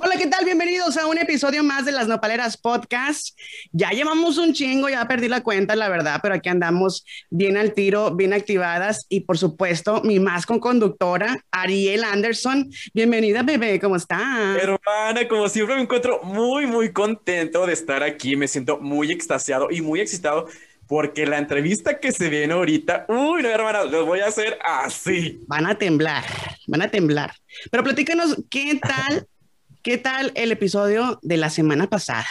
Hola, ¿qué tal? Bienvenidos a un episodio más de las Nopaleras Podcast. Ya llevamos un chingo, ya perdí la cuenta, la verdad, pero aquí andamos bien al tiro, bien activadas y por supuesto mi más con conductora, Ariel Anderson. Bienvenida, bebé, ¿cómo está? Hermana, como siempre me encuentro muy, muy contento de estar aquí. Me siento muy extasiado y muy excitado porque la entrevista que se viene ahorita, uy, no, hermana, los voy a hacer así. Van a temblar, van a temblar. Pero platícanos, ¿qué tal, qué tal el episodio de la semana pasada?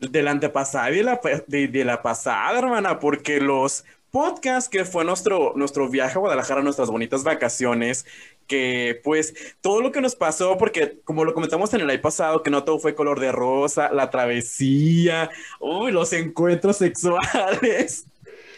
De la antepasada y de la, de, de la pasada, hermana, porque los podcasts que fue nuestro, nuestro viaje a Guadalajara, nuestras bonitas vacaciones, que pues todo lo que nos pasó, porque como lo comentamos en el año pasado, que no todo fue color de rosa, la travesía, uy, los encuentros sexuales.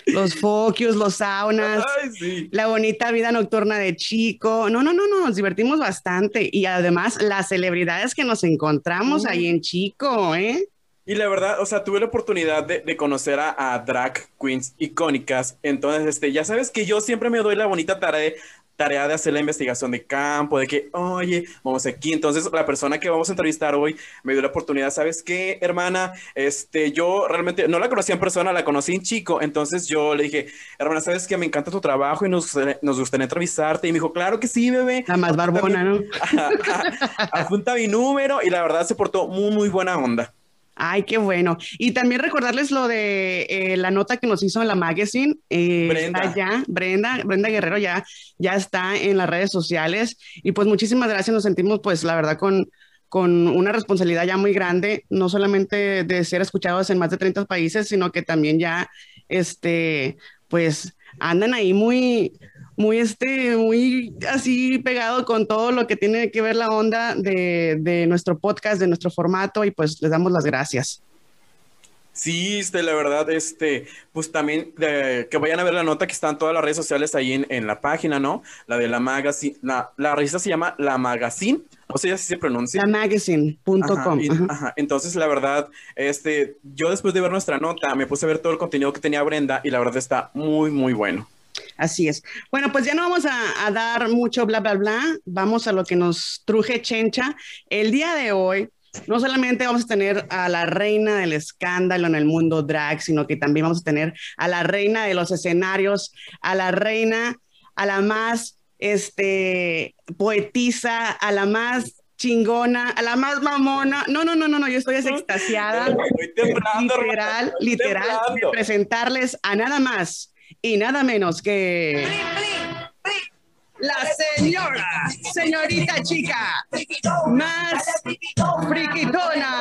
Los focus, los saunas, Ay, sí. la bonita vida nocturna de chico. No, no, no, no, nos divertimos bastante. Y además las celebridades que nos encontramos ahí en chico, ¿eh? Y la verdad, o sea, tuve la oportunidad de, de conocer a, a, drag queens icónicas. Entonces, este, ya sabes que yo siempre me doy la bonita tarea tarea de hacer la investigación de campo, de que, oye, vamos aquí. Entonces, la persona que vamos a entrevistar hoy me dio la oportunidad, ¿sabes qué, hermana? Este, yo realmente no la conocía en persona, la conocí en chico. Entonces, yo le dije, hermana, ¿sabes qué? Me encanta tu trabajo y nos, nos gustaría entrevistarte. Y me dijo, claro que sí, bebé. La más barbona, ¿no? Apunta mi número y la verdad se portó muy, muy buena onda. Ay, qué bueno. Y también recordarles lo de eh, la nota que nos hizo en la magazine. Eh, Brenda. Está ya, Brenda, Brenda Guerrero ya, ya está en las redes sociales. Y pues muchísimas gracias. Nos sentimos, pues, la verdad, con, con una responsabilidad ya muy grande, no solamente de ser escuchados en más de 30 países, sino que también ya, este, pues, andan ahí muy, muy, este, muy así pegado con todo lo que tiene que ver la onda de, de, nuestro podcast, de nuestro formato, y pues les damos las gracias. Sí, este, la verdad, este, pues también eh, que vayan a ver la nota que está en todas las redes sociales ahí en, en la página, ¿no? La de la magazine, la, la revista se llama La Magazine, o sea, así se pronuncia. Lamagazine.com. Ajá, y, ajá. Entonces, la verdad, este, yo después de ver nuestra nota, me puse a ver todo el contenido que tenía Brenda y la verdad está muy, muy bueno. Así es. Bueno, pues ya no vamos a, a, dar mucho bla, bla, bla. Vamos a lo que nos truje Chencha. El día de hoy, no solamente vamos a tener a la reina del escándalo en el mundo drag, sino que también vamos a tener a la reina de los escenarios, a la reina, a la más este, poetisa, a la más chingona, a la más mamona. No, no, no, no, no, yo estoy extasiada. Estoy temblando, literal, estoy literal, temblando. de presentarles a nada más y nada menos que la señora, señorita chica, más friquitona.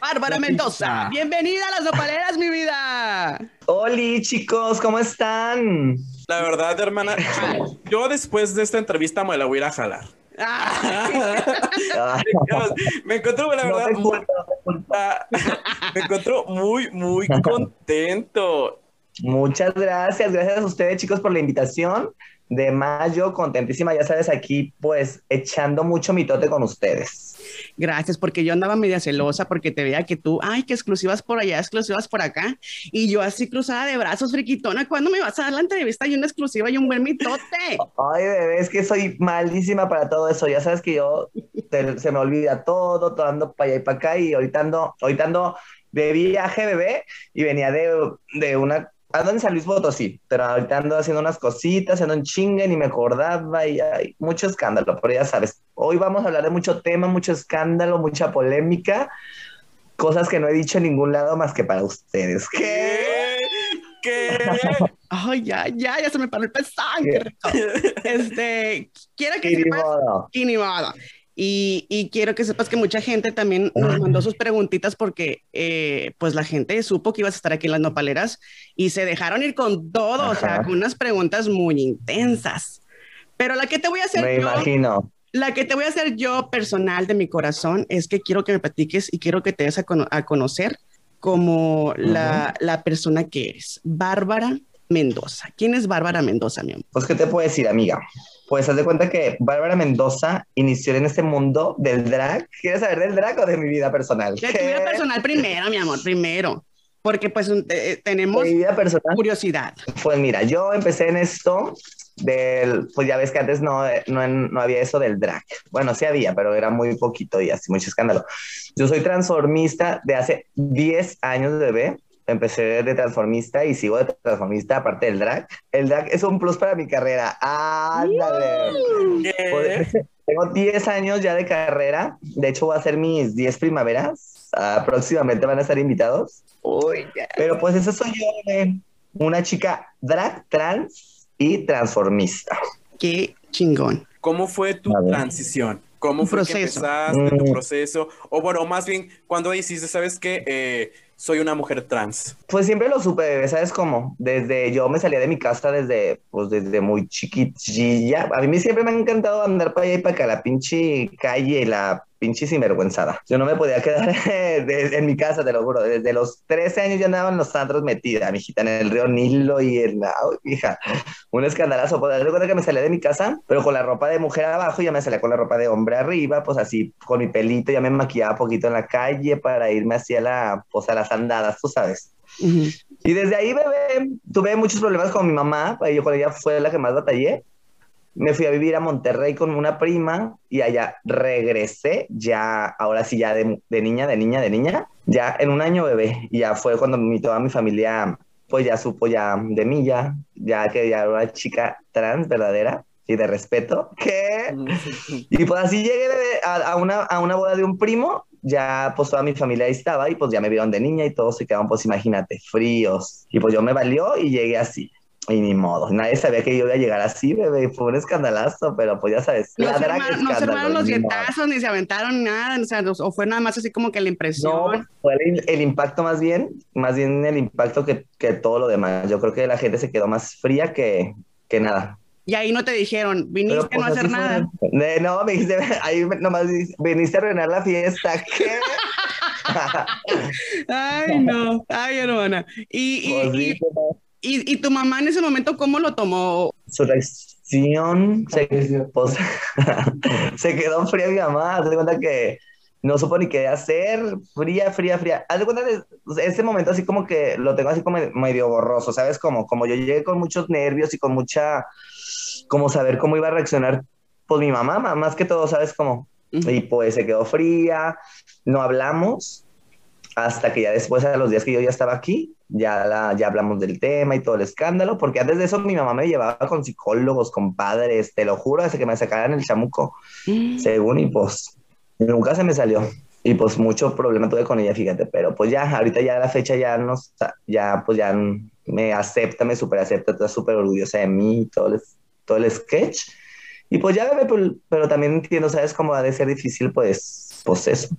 Bárbara Mendoza, bienvenida a las nopaleras, mi vida. Hola chicos, ¿cómo están? La verdad, hermana, yo después de esta entrevista me la voy a ir a jalar. Ah, me encuentro, la verdad, no muy, me encuentro muy, muy contento. Muchas gracias, gracias a ustedes chicos por la invitación. De mayo, contentísima, ya sabes, aquí pues echando mucho mitote con ustedes. Gracias, porque yo andaba media celosa porque te veía que tú, ay, que exclusivas por allá, exclusivas por acá, y yo así cruzada de brazos, friquitona, ¿cuándo me vas a dar la entrevista y una exclusiva y un buen mitote? Ay, bebé, es que soy malísima para todo eso, ya sabes que yo se me olvida todo, todo ando para allá y para acá, y ahorita ando, ahorita ando de viaje, bebé, y venía de, de una ando en San Luis Potosí, pero ahorita ando haciendo unas cositas, ando en chingue, ni me acordaba y hay mucho escándalo, pero ya sabes, hoy vamos a hablar de mucho tema, mucho escándalo, mucha polémica, cosas que no he dicho en ningún lado más que para ustedes. ¿Qué? ¿Qué? Ay, ya, ya, ya se me paró el pesán. Este, quiero que Y ni sepas, modo. Y quiero que sepas que mucha gente también nos mandó sus preguntitas porque eh, pues la gente supo que ibas a estar aquí en las nopaleras y se dejaron ir con todo, Ajá. o sea, con unas preguntas muy intensas. Pero la que te voy a hacer Me yo, imagino. la que te voy a hacer yo personal de mi corazón es que quiero que me platiques y quiero que te des a, con a conocer como la persona que eres, Bárbara Mendoza. ¿Quién es Bárbara Mendoza, mi amor? Pues, ¿qué te puedo decir, amiga? Pues, haz de cuenta que Bárbara Mendoza inició en este mundo del drag. ¿Quieres saber del drag o de mi vida personal? De tu vida personal primero, mi amor, primero. Porque, pues, eh, tenemos mi vida personal. curiosidad. Pues, mira, yo empecé en esto del, pues ya ves que antes no, no, no había eso del drag. Bueno, sí había, pero era muy poquito y así, mucho escándalo. Yo soy transformista de hace 10 años bebé. Empecé de transformista y sigo de transformista aparte del drag. El drag es un plus para mi carrera. ¡Ándale! Pues, tengo 10 años ya de carrera. De hecho, voy a hacer mis 10 primaveras. Uh, próximamente van a estar invitados. Uy, Pero pues eso soy yo, eh. una chica drag, trans y transformista. Qué chingón. ¿Cómo fue tu transición? ¿Cómo fue que empezaste tu mm. proceso? O bueno, más bien, cuando hiciste, ¿sabes qué? Eh, soy una mujer trans? Pues siempre lo supe, ¿sabes cómo? Desde yo me salía de mi casa desde, pues desde muy chiquitilla. A mí siempre me ha encantado andar para allá y para acá, la pinche calle, la pinche sinvergüenzada. Yo no me podía quedar en mi casa, te lo juro. Desde los 13 años ya andaba en los sandros metida, mi hijita, en el río Nilo y en la... hija, un escandalazo. Pues cuenta que me salía de mi casa, pero con la ropa de mujer abajo, ya me salía con la ropa de hombre arriba, pues así, con mi pelito, ya me maquillaba poquito en la calle para irme hacia la, pues a las andadas, tú sabes. Y desde ahí, bebé, tuve muchos problemas con mi mamá, yo con ella fue la que más batallé me fui a vivir a Monterrey con una prima y allá regresé, ya, ahora sí, ya de, de niña, de niña, de niña, ya en un año bebé, y ya fue cuando mi, toda mi familia, pues ya supo ya de mí, ya, ya que ya era una chica trans verdadera y de respeto, ¿qué? y pues así llegué a, a, una, a una boda de un primo, ya pues toda mi familia ahí estaba y pues ya me vieron de niña y todos se quedaron pues imagínate, fríos, y pues yo me valió y llegué así. Y ni modo, nadie sabía que yo iba a llegar así, bebé, fue un escandalazo, pero pues ya sabes. No, se, armaron, los dietazos, ni se aventaron nada, o, sea, o fue nada más así como que la impresión. No, fue el, impacto más bien, más bien el impacto que, que, todo lo demás. Yo creo que la gente se quedó más fría que, que nada. Y ahí no te dijeron, viniste a no hacer nada. no, me dijiste, ahí nomás viniste a arruinar la fiesta. ¿Qué? Ay, no, ay, hermana. Y, y, pues y ¿Y, ¿Y, tu mamá en ese momento cómo lo tomó? Su reacción se, pues, se quedó fría mi mamá. Haz de cuenta que no supo ni qué hacer. Fría, fría, fría. Haz de cuenta que ese momento así como que lo tengo así como medio borroso, ¿sabes? Como, como yo llegué con muchos nervios y con mucha, como saber cómo iba a reaccionar, pues mi mamá, más que todo, ¿sabes? Como, y pues se quedó fría, no hablamos hasta que ya después, a los días que yo ya estaba aquí, ya, la, ya hablamos del tema y todo el escándalo, porque antes de eso mi mamá me llevaba con psicólogos, con padres, te lo juro, hasta que me sacaran el chamuco, mm. según, y pues nunca se me salió. Y pues mucho problema tuve con ella, fíjate, pero pues ya, ahorita ya la fecha ya no, ya pues ya me acepta, me super acepta, está súper orgullosa de mí, todo el, todo el sketch. Y pues ya, pero, pero también entiendo, ¿sabes cómo ha de ser difícil? Pues, pues eso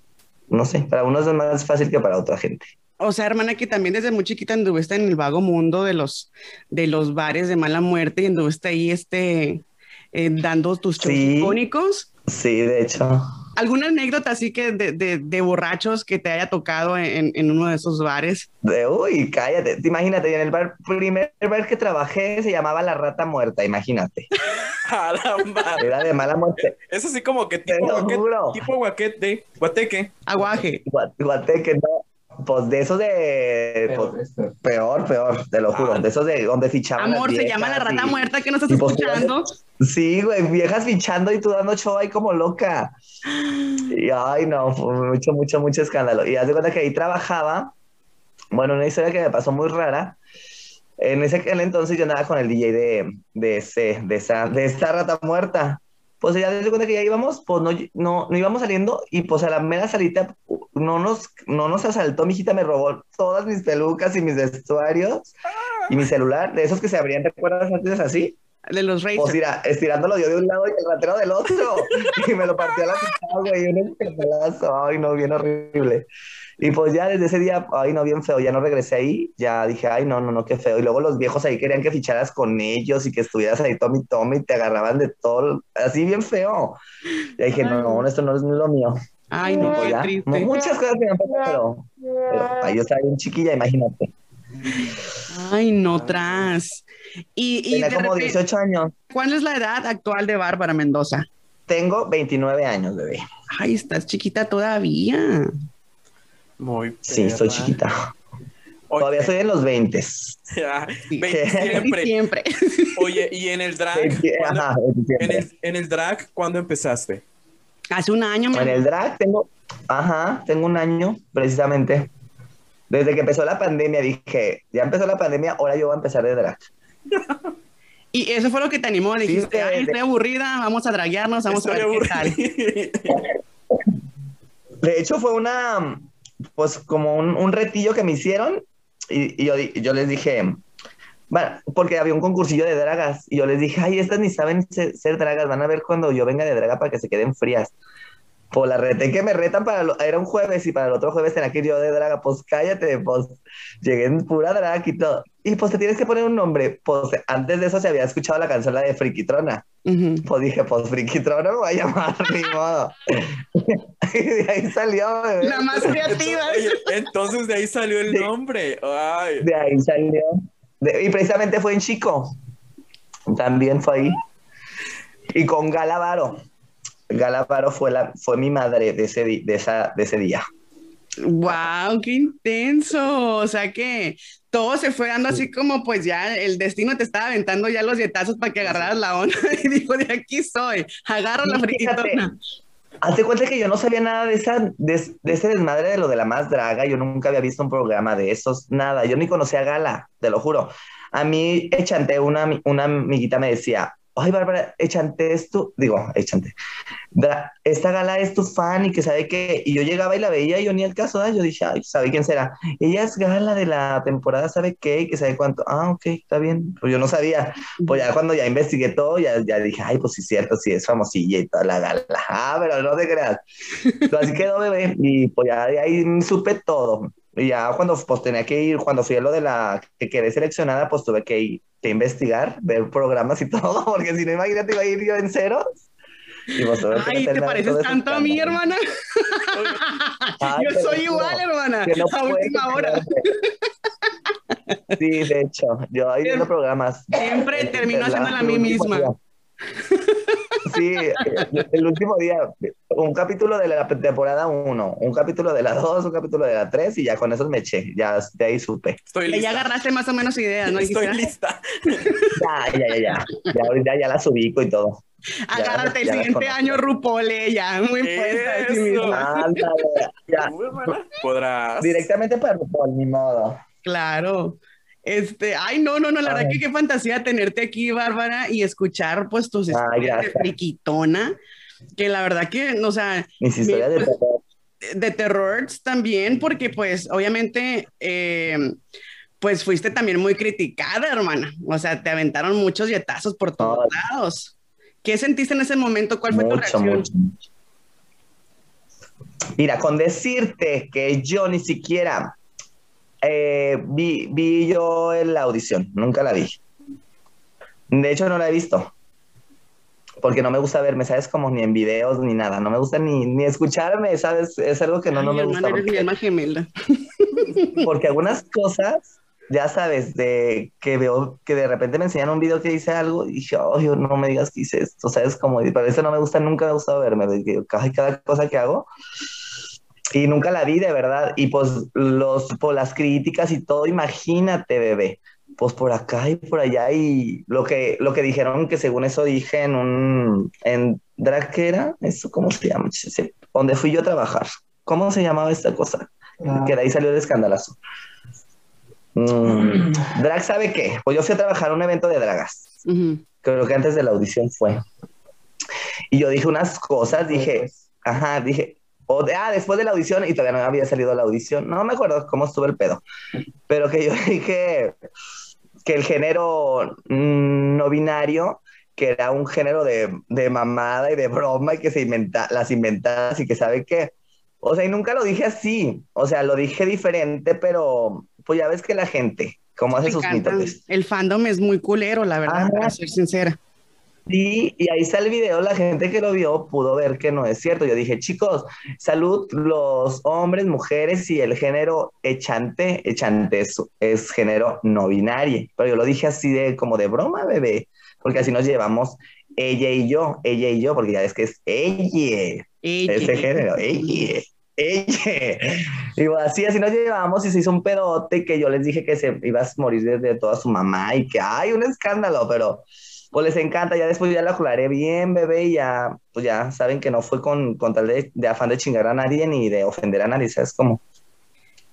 no sé, para unos es más fácil que para otra gente. O sea, hermana, que también desde muy chiquita anduviste en el vago mundo de los, de los bares de mala muerte y anduviste ahí este, eh, dando tus shows icónicos. Sí, de hecho. ¿Alguna anécdota así que de, de, de borrachos que te haya tocado en, en, uno de esos bares? De, uy, cállate. Imagínate, en el bar, primer bar que trabajé se llamaba La Rata Muerta, imagínate. Era de mala muerte. Es así como que tipo, guaquete, tipo guaquete, guateque. Aguaje. Guateque, no. Pues de esos de. Pues, peor, peor, te lo juro. Ah. De esos de donde fichaban. Amor, se llama la rata muerta que no estás pues, escuchando. Sí, güey, viejas fichando y tú dando show ahí como loca. Y ay, no, fue mucho, mucho, mucho escándalo. Y haz de cuenta que ahí trabajaba. Bueno, una historia que me pasó muy rara. En ese entonces yo andaba con el DJ de, de, ese, de, esa, de esta rata muerta. Pues ya desde cuenta que ya íbamos, pues no, no, no íbamos saliendo y pues a la mera salita no nos, no nos asaltó, mi hijita me robó todas mis pelucas y mis vestuarios y mi celular, de esos que se abrían, ¿te acuerdas antes así? De los reyes. Pues mira, estirándolo yo de un lado y el ratero del otro. y me lo partió a la mitad, güey, un pedazo. Ay, no, bien horrible. Y pues ya desde ese día, ay, no, bien feo, ya no regresé ahí, ya dije, ay, no, no, no, qué feo. Y luego los viejos ahí querían que ficharas con ellos y que estuvieras ahí Tommy Tommy y te agarraban de todo, así bien feo. Y dije, no, no, esto no es lo mío. Ay, no, pues ya, triste. Muchas cosas me han pasado, pero, pero ahí yo estaba bien chiquilla, imagínate. Ay, no, tras. Y, y Tenía como 18 años. ¿Cuál es la edad actual de Bárbara Mendoza? Tengo 29 años, bebé. Ay, estás chiquita todavía. Muy Sí, estoy chiquita. Todavía estoy en los 20. Ya, Sí. 20 siempre. Siempre. Oye, y en el drag, ¿cuándo- Ajá, en el, en el drag, ¿cuándo empezaste? Hace un año, En el drag tengo, ajá, tengo un año precisamente. Desde que empezó la pandemia dije, ya empezó la pandemia, ahora yo voy a empezar de drag. Y eso fue lo que te animó. Dijiste, de- ay, de- estoy aburrida, vamos a draguearnos, vamos a ver qué tal. De hecho, fue una, pues como un, un retillo que me hicieron y, y yo, yo les dije, bueno, porque había un concursillo de dragas y yo les dije, ay, estas ni saben ser, ser dragas, van a ver cuando yo venga de draga para que se queden frías. Pues la reté que me retan para, lo- era un jueves y para el otro jueves tenía que ir yo de draga, pues cállate, pues llegué en pura draga y todo. Y pues te tienes que poner un nombre, pues antes de eso se había escuchado la canción, la de Frikitrona. Ujú. Pues dije, pues Frikitrona me voy a llamar, ni modo. y de ahí salió, bebé. La más creativa. Oye, entonces de ahí salió el nombre. Ay. De ahí salió. De- y precisamente fue en Chico. También fue ahí. Y con Galavaro. Galavaro fue, la, fue mi madre de ese, de, esa, de ese día. Wow, qué intenso. O sea que todo se fue dando así como pues ya el destino te estaba aventando ya los dietazos para que agarraras la onda y dijo, de aquí soy, agarra la friquitona. Hazte cuenta que yo no sabía nada de, esa, de, de ese desmadre de lo de la más draga. Yo nunca había visto un programa de esos, nada. Yo ni conocía a Gala, te lo juro. A mí, Echante, una, una amiguita me decía, ay, Bárbara, Echante es tu, digo, Echante, esta Gala es tu fan y que sabe que, y yo llegaba y la veía y yo ni el caso, ¿eh? yo dije, ay, ¿sabe quién será? Ella es Gala de la temporada, ¿sabe qué? Y que sabe cuánto, ah, ok, está bien, pues yo no sabía. Pues ya cuando ya investigué todo, ya, ya dije, ay, pues sí cierto, sí es famosilla y toda la Gala. Ah, pero no te creas. Pero así quedó, bebé, y pues ya de ahí supe todo. Y ya cuando pues tenía que ir, cuando fui a lo de la que quedé seleccionada, pues tuve que ir, que investigar, ver programas y todo, porque si no, imagínate, iba a ir yo en ceros. Y pues Ay, ¿te pareces tanto a mí, hermana? Ay, Yo soy igual, hermana, no a última hora. Sí, de hecho, yo ahí viendo programas. Siempre termino el- haciéndola a el mí misma. día. Sí, el último día, un capítulo de la temporada 1, un capítulo de la 2, un capítulo de la 3 y ya con eso me eché, ya de ahí supe. Estoy Que ya lista. agarraste más o menos ideas, ¿no? Estoy lista. Ya, ya, ya, ya, ya ahorita ya las ubico y todo. Agárrate el ya siguiente año, Rupole, ya, muy puesta de sí. Ándale, ya, Podrás. directamente para RuPaul, ni modo. Claro. Este, ay, no, no, no, la verdad que qué fantasía tenerte aquí, Bárbara, y escuchar pues tus Ay, historias de friquitona, que la verdad que, o sea, Mis historias de pues, terror. de terror también, porque pues obviamente, eh, pues fuiste también muy criticada, hermana, o sea, te aventaron muchos dietazos por todos Ay. lados. ¿Qué sentiste en ese momento? ¿Cuál fue tu reacción? mucho. Mira, con decirte que yo ni siquiera eh, vi, vi yo en la audición, nunca la vi. De hecho, no la he visto. Porque no me gusta verme, ¿sabes? Como ni en videos ni nada. No me gusta ni, ni escucharme, ¿sabes? Es algo que no, no Ay, me hermana, gusta. eres mi Porque, alma gemela. porque algunas cosas, ya sabes, de que veo que de repente me enseñan un video que dice algo y dije, oh, no me digas que hice esto, ¿sabes? Como, por eso no me gusta, nunca me ha gustado verme, cada, cada cosa que hago. Y nunca la vi, de verdad. Y pues los, por las críticas y todo, imagínate, bebé. Pues por acá y por allá y lo que, lo que dijeron que según eso dije en un, en drag, ¿qué era? ¿Eso cómo se llama? Sí, Donde fui yo a trabajar. ¿Cómo se llamaba esta cosa? Que de ahí salió el escandalazo. Mm, drag, ¿sabe qué? Pues yo fui a trabajar a un evento de dragas. Ujú. Creo que antes de la audición fue. Y yo dije unas cosas, dije, ajá, dije, o de- ah, después de la audición y todavía no había salido la audición, no me acuerdo cómo estuvo el pedo, pero que yo dije que el género mm, no binario, que era un género de, de mamada y de broma y que se inventa, las inventadas y que sabe qué. O sea, y nunca lo dije así, o sea, lo dije diferente, pero pues ya ves que la gente, como hace sus mitotes. El fandom es muy culero, la verdad, Ajá. para ser sincera. Sí, y ahí está el video, la gente que lo vio pudo ver que no es cierto. Yo dije, chicos, salud los hombres, mujeres y el género echante, echante es, es género no binario. Pero yo lo dije así de como de broma, bebé, porque así nos llevamos ella y yo, ella y yo, porque ya ves que es ella, ese género, ella, ella. Digo, así, así nos llevamos y se hizo un pedote que yo les dije que se iba a morir de, toda su mamá y que hay un escándalo, pero pues les encanta. Ya después ya lo aclaré bien, bebé, y ya, pues ya saben que no fue con, con tal de, de, afán de chingar a nadie ni de ofender a nadie, ¿sabes cómo?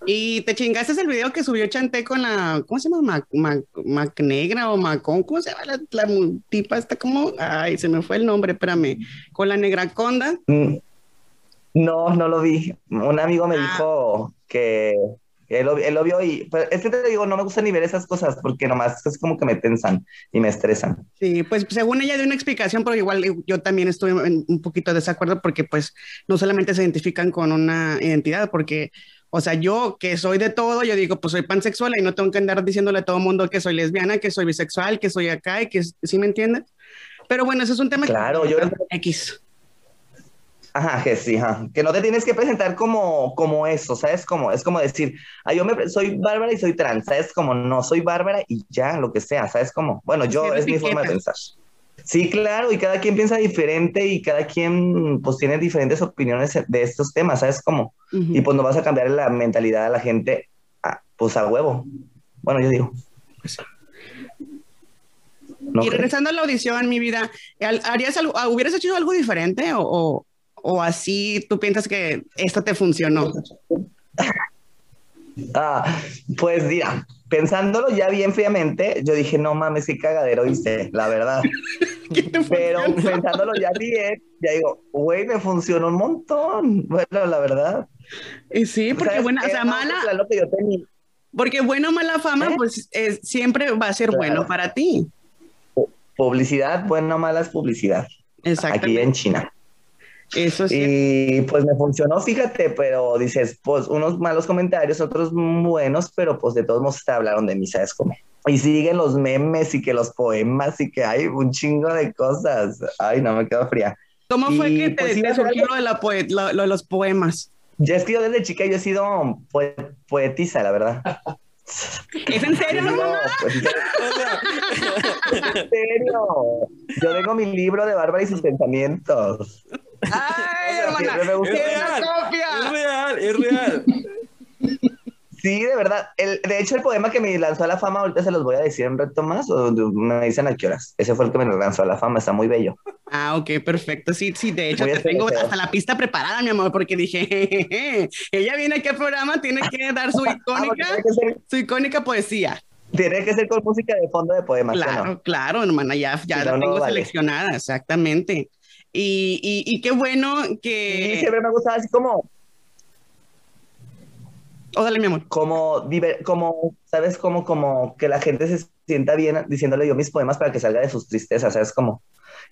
Y te chingaste el video que subió Chanté con la, ¿cómo se llama? Mac, Negra o Macón, ¿cómo se llama la, la, tipa? Está como, ay, se me fue el nombre, espérame. Con la Negra Conda. Mm. No, no lo vi. Un amigo me ah. dijo que él, lo vio y pues, es que te digo, no me gusta ni ver esas cosas porque nomás es como que me tensan y me estresan. Sí, pues según ella dio una explicación, pero igual yo también estoy un poquito de desacuerdo porque pues no solamente se identifican con una identidad, porque o sea, yo que soy de todo, yo digo, pues soy pansexual y no tengo que andar diciéndole a todo el mundo que soy lesbiana, que soy bisexual, que soy acá y que, ¿sí me entiendes? Pero bueno, ese es un tema claro, que... yo... X. Ajá, que sí, ajá. que no te tienes que presentar como, como eso, ¿sabes? Como, es como decir, ah, yo me, soy bárbara y soy trans, ¿sabes? Como no soy bárbara y ya, lo que sea, ¿sabes? Como, bueno, yo, es mi forma de pensar. Sí, claro, y cada quien piensa diferente y cada quien pues tiene diferentes opiniones de estos temas, ¿sabes? Como, y pues no vas a cambiar la mentalidad de la gente, a, pues a huevo. Bueno, yo digo. Pues y regresando a la audición, mi vida, ¿harías algo, ¿hubieras hecho algo diferente o, o así tú piensas que esto te funcionó? Ah, pues mira, pensándolo ya bien fríamente, yo dije, no mames, qué cagadero hice, la verdad. Pero pensándolo ya bien, ya digo, güey, me funcionó un montón. Bueno, la verdad. Y sí, porque buena, o sea, mala. Porque bueno o mala fama, ¿Eh? pues siempre va a ser bueno para ti. Publicidad, bueno o mala es publicidad. Exacto. Aquí en China. Eso sí. Y pues me funcionó, fíjate, pero dices, pues unos malos comentarios, otros buenos, pero pues de todos modos te hablaron de mí, ¿sabes cómo? Y siguen los memes y que los poemas y que hay un chingo de cosas. Ay, no me quedo fría. ¿Cómo fue que te, pues, surgió lo de, la lo, de los poemas? Ya es que yo desde chica yo he sido poetisa, la verdad. ¿Es en serio, pues, en serio. Yo tengo mi libro de Bárbara y sus pensamientos. ¡Ay, hermana! Es real, es real, es real. Sí, de verdad. El, de hecho, el poema que me lanzó a la fama, ahorita se los voy a decir un reto más, o me dicen a qué horas. Ese fue el que me lanzó a la fama, está muy bello. Ah, ok, perfecto. Sí, sí, de hecho, te tengo hasta la pista preparada, mi amor, porque dije, ella viene aquí al programa, tiene que dar su ah, icónica, su icónica poesía. Tiene que ser con música de fondo de poemas. Claro, claro, hermana, ya, ya la tengo seleccionada, exactamente. Y, y, qué bueno que... Sí, siempre me gustaba así como... Oh, dale, mi amor. Como, como, ¿sabes? Como, como que la gente se sienta bien diciéndole yo mis poemas para que salga de sus tristezas, ¿sabes? Como,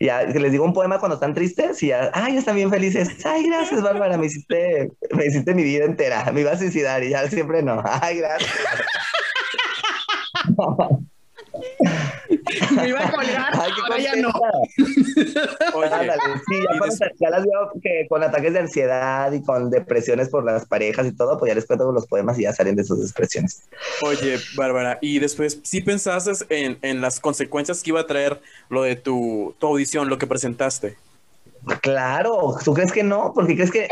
ya les digo un poema cuando están tristes y ya, ay, están bien felices. Ay, gracias, Bárbara, me hiciste, me hiciste mi vida entera. Me iba a suicidar y ya siempre no. Ay, gracias. Me iba a colgar, ahora ya no. Oye, sí, ya, ya, las veo que con ataques de ansiedad y con depresiones por las parejas y todo, pues ya les cuento los poemas y ya salen de sus expresiones. Oye, Bárbara, y después, ¿sí pensaste en, en las consecuencias que iba a traer lo de tu, tu audición, lo que presentaste? Claro, ¿tú crees que no? Porque crees que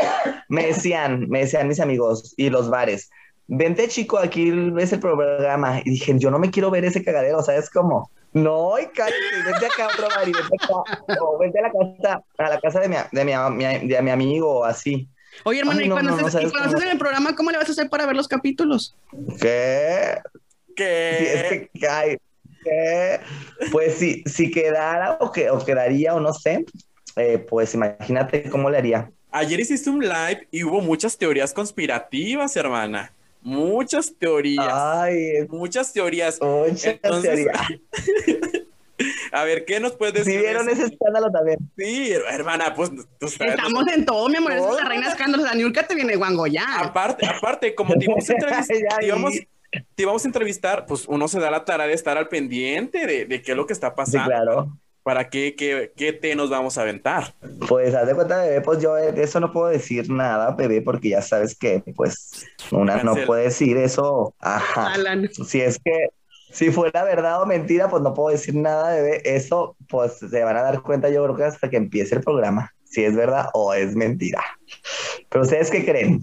me decían, me decían mis amigos y los bares, vente chico, aquí ves el programa. Y dije, yo no me quiero ver ese cagadero, ¿sabes cómo? No, y cállate, vente acá a otro bar y vente acá. O vente a la casa, a la casa de mi, de mi, de mi amigo, así. Oye, hermano, ¿y cuando, estés, en el programa, cómo le vas a hacer para ver los capítulos? ¿Qué? ¿Qué? Sí, es que, ¿qué? Pues si, si quedara o, que, o quedaría o no sé, eh, pues imagínate cómo le haría. Ayer hiciste un live y hubo muchas teorías conspirativas, hermana. Muchas teorías. Ay, muchas teorías. Muchas teorías. A ver, ¿qué nos puedes decir? ¿Sí vieron ese escándalo también? Sí, hermana, pues tú sabes, Estamos en todo, mi amor. Es la reina escándalo. La Niurka te viene guango ya. Aparte, aparte, como te íbamos a entrevistar, te íbamos, a entrevistar, pues uno se da la tarea de estar al pendiente de, de qué es lo que está pasando. Sí, claro. ¿Para qué, qué, qué té nos vamos a aventar? Pues haz de cuenta, bebé, pues yo de eso no puedo decir nada, bebé, porque ya sabes que, pues, una no puede decir eso. Ajá. Si es que, si fuera verdad o mentira, pues no puedo decir nada, bebé. Eso, pues, se van a dar cuenta, yo creo que hasta que empiece el programa, si es verdad o es mentira. Pero ustedes qué creen?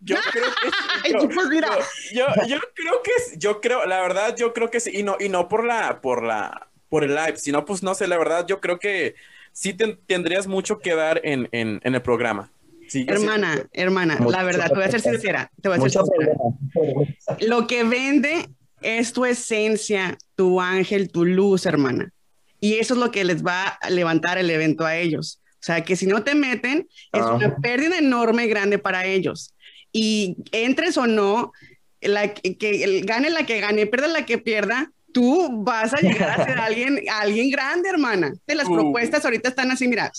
Yo creo que Ay, pues mira. Yo, yo creo que es- yo creo, la verdad, yo creo que sí, y no, y no por la, por la, por el live, sino pues no sé, la verdad, yo creo que sí ten- tendrías mucho que dar en, en, en el programa. Sí, Hermana, hermana, Mucho la verdad, te voy a ser sincera, te voy a ser Mucho sincera. problema. Lo que vende es tu esencia, tu ángel, tu luz, hermana. Y eso es lo que les va a levantar el evento a ellos. O sea, que si no te meten, es Ah. una pérdida enorme, grande para ellos. Y entres o no, la que, que el- gane la que gane, pierda la que pierda, tú vas a llegar a ser alguien, alguien grande, hermana. De las Uh. propuestas ahorita están así, mira,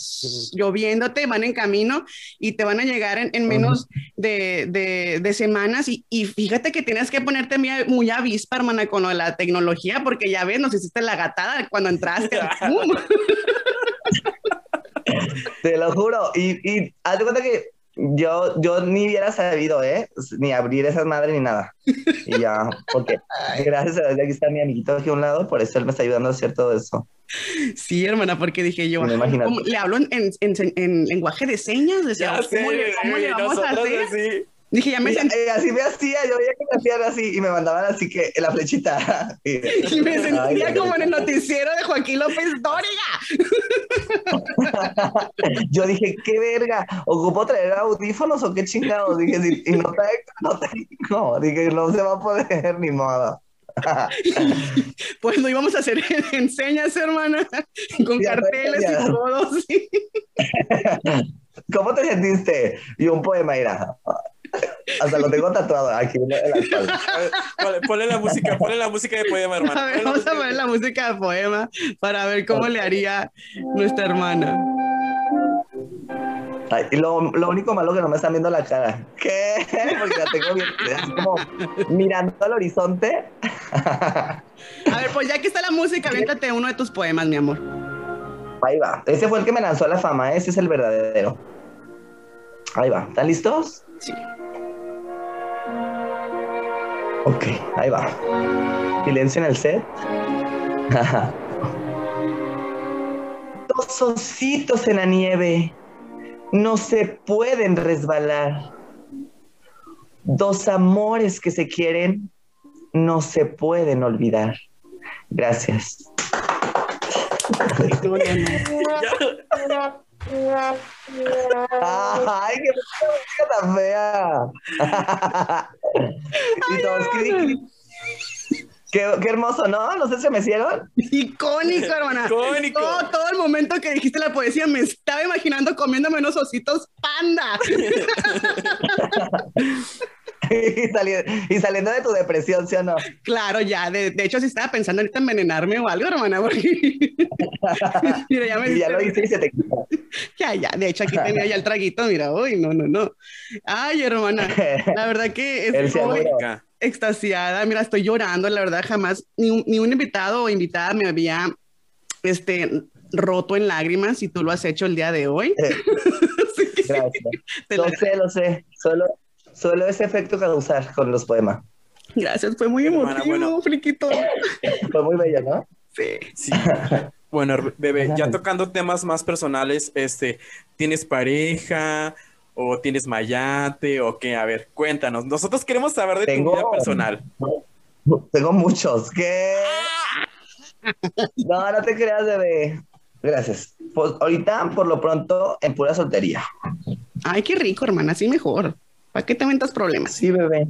lloviéndote, van en camino y te van a llegar en, en menos de, de- de semanas. Y, y fíjate que tienes que ponerte muy, muy avispa, hermana, con lo de la tecnología, porque ya ves, nos hiciste la gatada cuando entraste. Te lo juro. Y, y haz de cuenta que yo, yo ni hubiera sabido, ¿eh? Ni abrir esas madres ni nada. Y ya, porque gracias a Dios aquí está mi amiguito aquí a un lado, por eso él me está ayudando a hacer todo eso. Sí, hermana, porque dije yo, Me ay, imagino. ¿cómo- le hablo en, en- en- en lenguaje de señas. Decía, Ya sé, ¿cómo, le, cómo le vamos a hacer? así. Dije, ya me Y, sentí, eh, así me hacía, yo veía que me hacían así y me mandaban así que la flechita. Y, y me sentía Ay, como en el noticiero de Joaquín López Dóriga. Yo dije, qué verga, ¿ocupo traer audífonos o qué chingados? Dije, "Sí, y no traigo, no. Dije, no se va a poder, ni modo. Pues lo íbamos a hacer en, en señas, hermana, con Ya, carteles ya. y todo. sí. ¿Cómo te sentiste? Y un poema, mira. Hasta lo tengo tatuado aquí en la espalda. Ponle, la música, ponle la música de poema, hermano. A ver, vamos a de- la música de poema para ver cómo le haría nuestra hermana. Ay, y lo, lo único malo que no me están viendo la cara. ¿Qué? Porque la tengo bien, así como mirando al horizonte. A ver, pues ya que está la música, aviéntate uno de tus poemas, mi amor. Ahí va. Ese fue el que me lanzó a la fama. Ese es el verdadero. Ahí va. ¿Están listos? Sí. Ok, ahí va. Silencio en el set. Dos ositos en la nieve no se pueden resbalar. Dos amores que se quieren no se pueden olvidar. Gracias. Ay, qué música tan fea. y todos, cri, cri. Qué, qué hermoso, ¿no? No sé si me hicieron. Icónico, hermana. Icónico. Todo, todo el momento que dijiste la poesía me estaba imaginando comiéndome unos ositos panda. y, saliendo, y saliendo de tu depresión, ¿sí o no? Claro, ya. De, de hecho, sí estaba pensando ahorita envenenarme o algo, hermana, porque... mira, ya me Y ya lo hice y se te quitó. Ya, ya. De hecho, aquí tenía ya el traguito. Mira, uy, no, no, no. Ay, hermana. La verdad que. Acá. extasiada. Mira, estoy llorando. La verdad, jamás ni un, ni un invitado o invitada me había este, roto en lágrimas y tú lo has hecho el día de hoy. Que Gracias. te Lo sé, lo sé. Solo, solo ese efecto causar con los poemas. Gracias, fue muy Hermana, emotivo, bueno. friquito. Fue muy bello, ¿no? Sí. Sí. Bueno, bebé, ya tocando temas más personales, este, ¿tienes pareja o tienes mayate o qué? A ver, cuéntanos. Nosotros queremos saber de Tengo- tu vida personal. Tengo muchos. ¿Qué? No, no te creas, bebé. Gracias. Pues ahorita, por lo pronto, en pura soltería. Ay, qué rico, hermana, así mejor. ¿Para qué te metas problemas? Sí, bebé.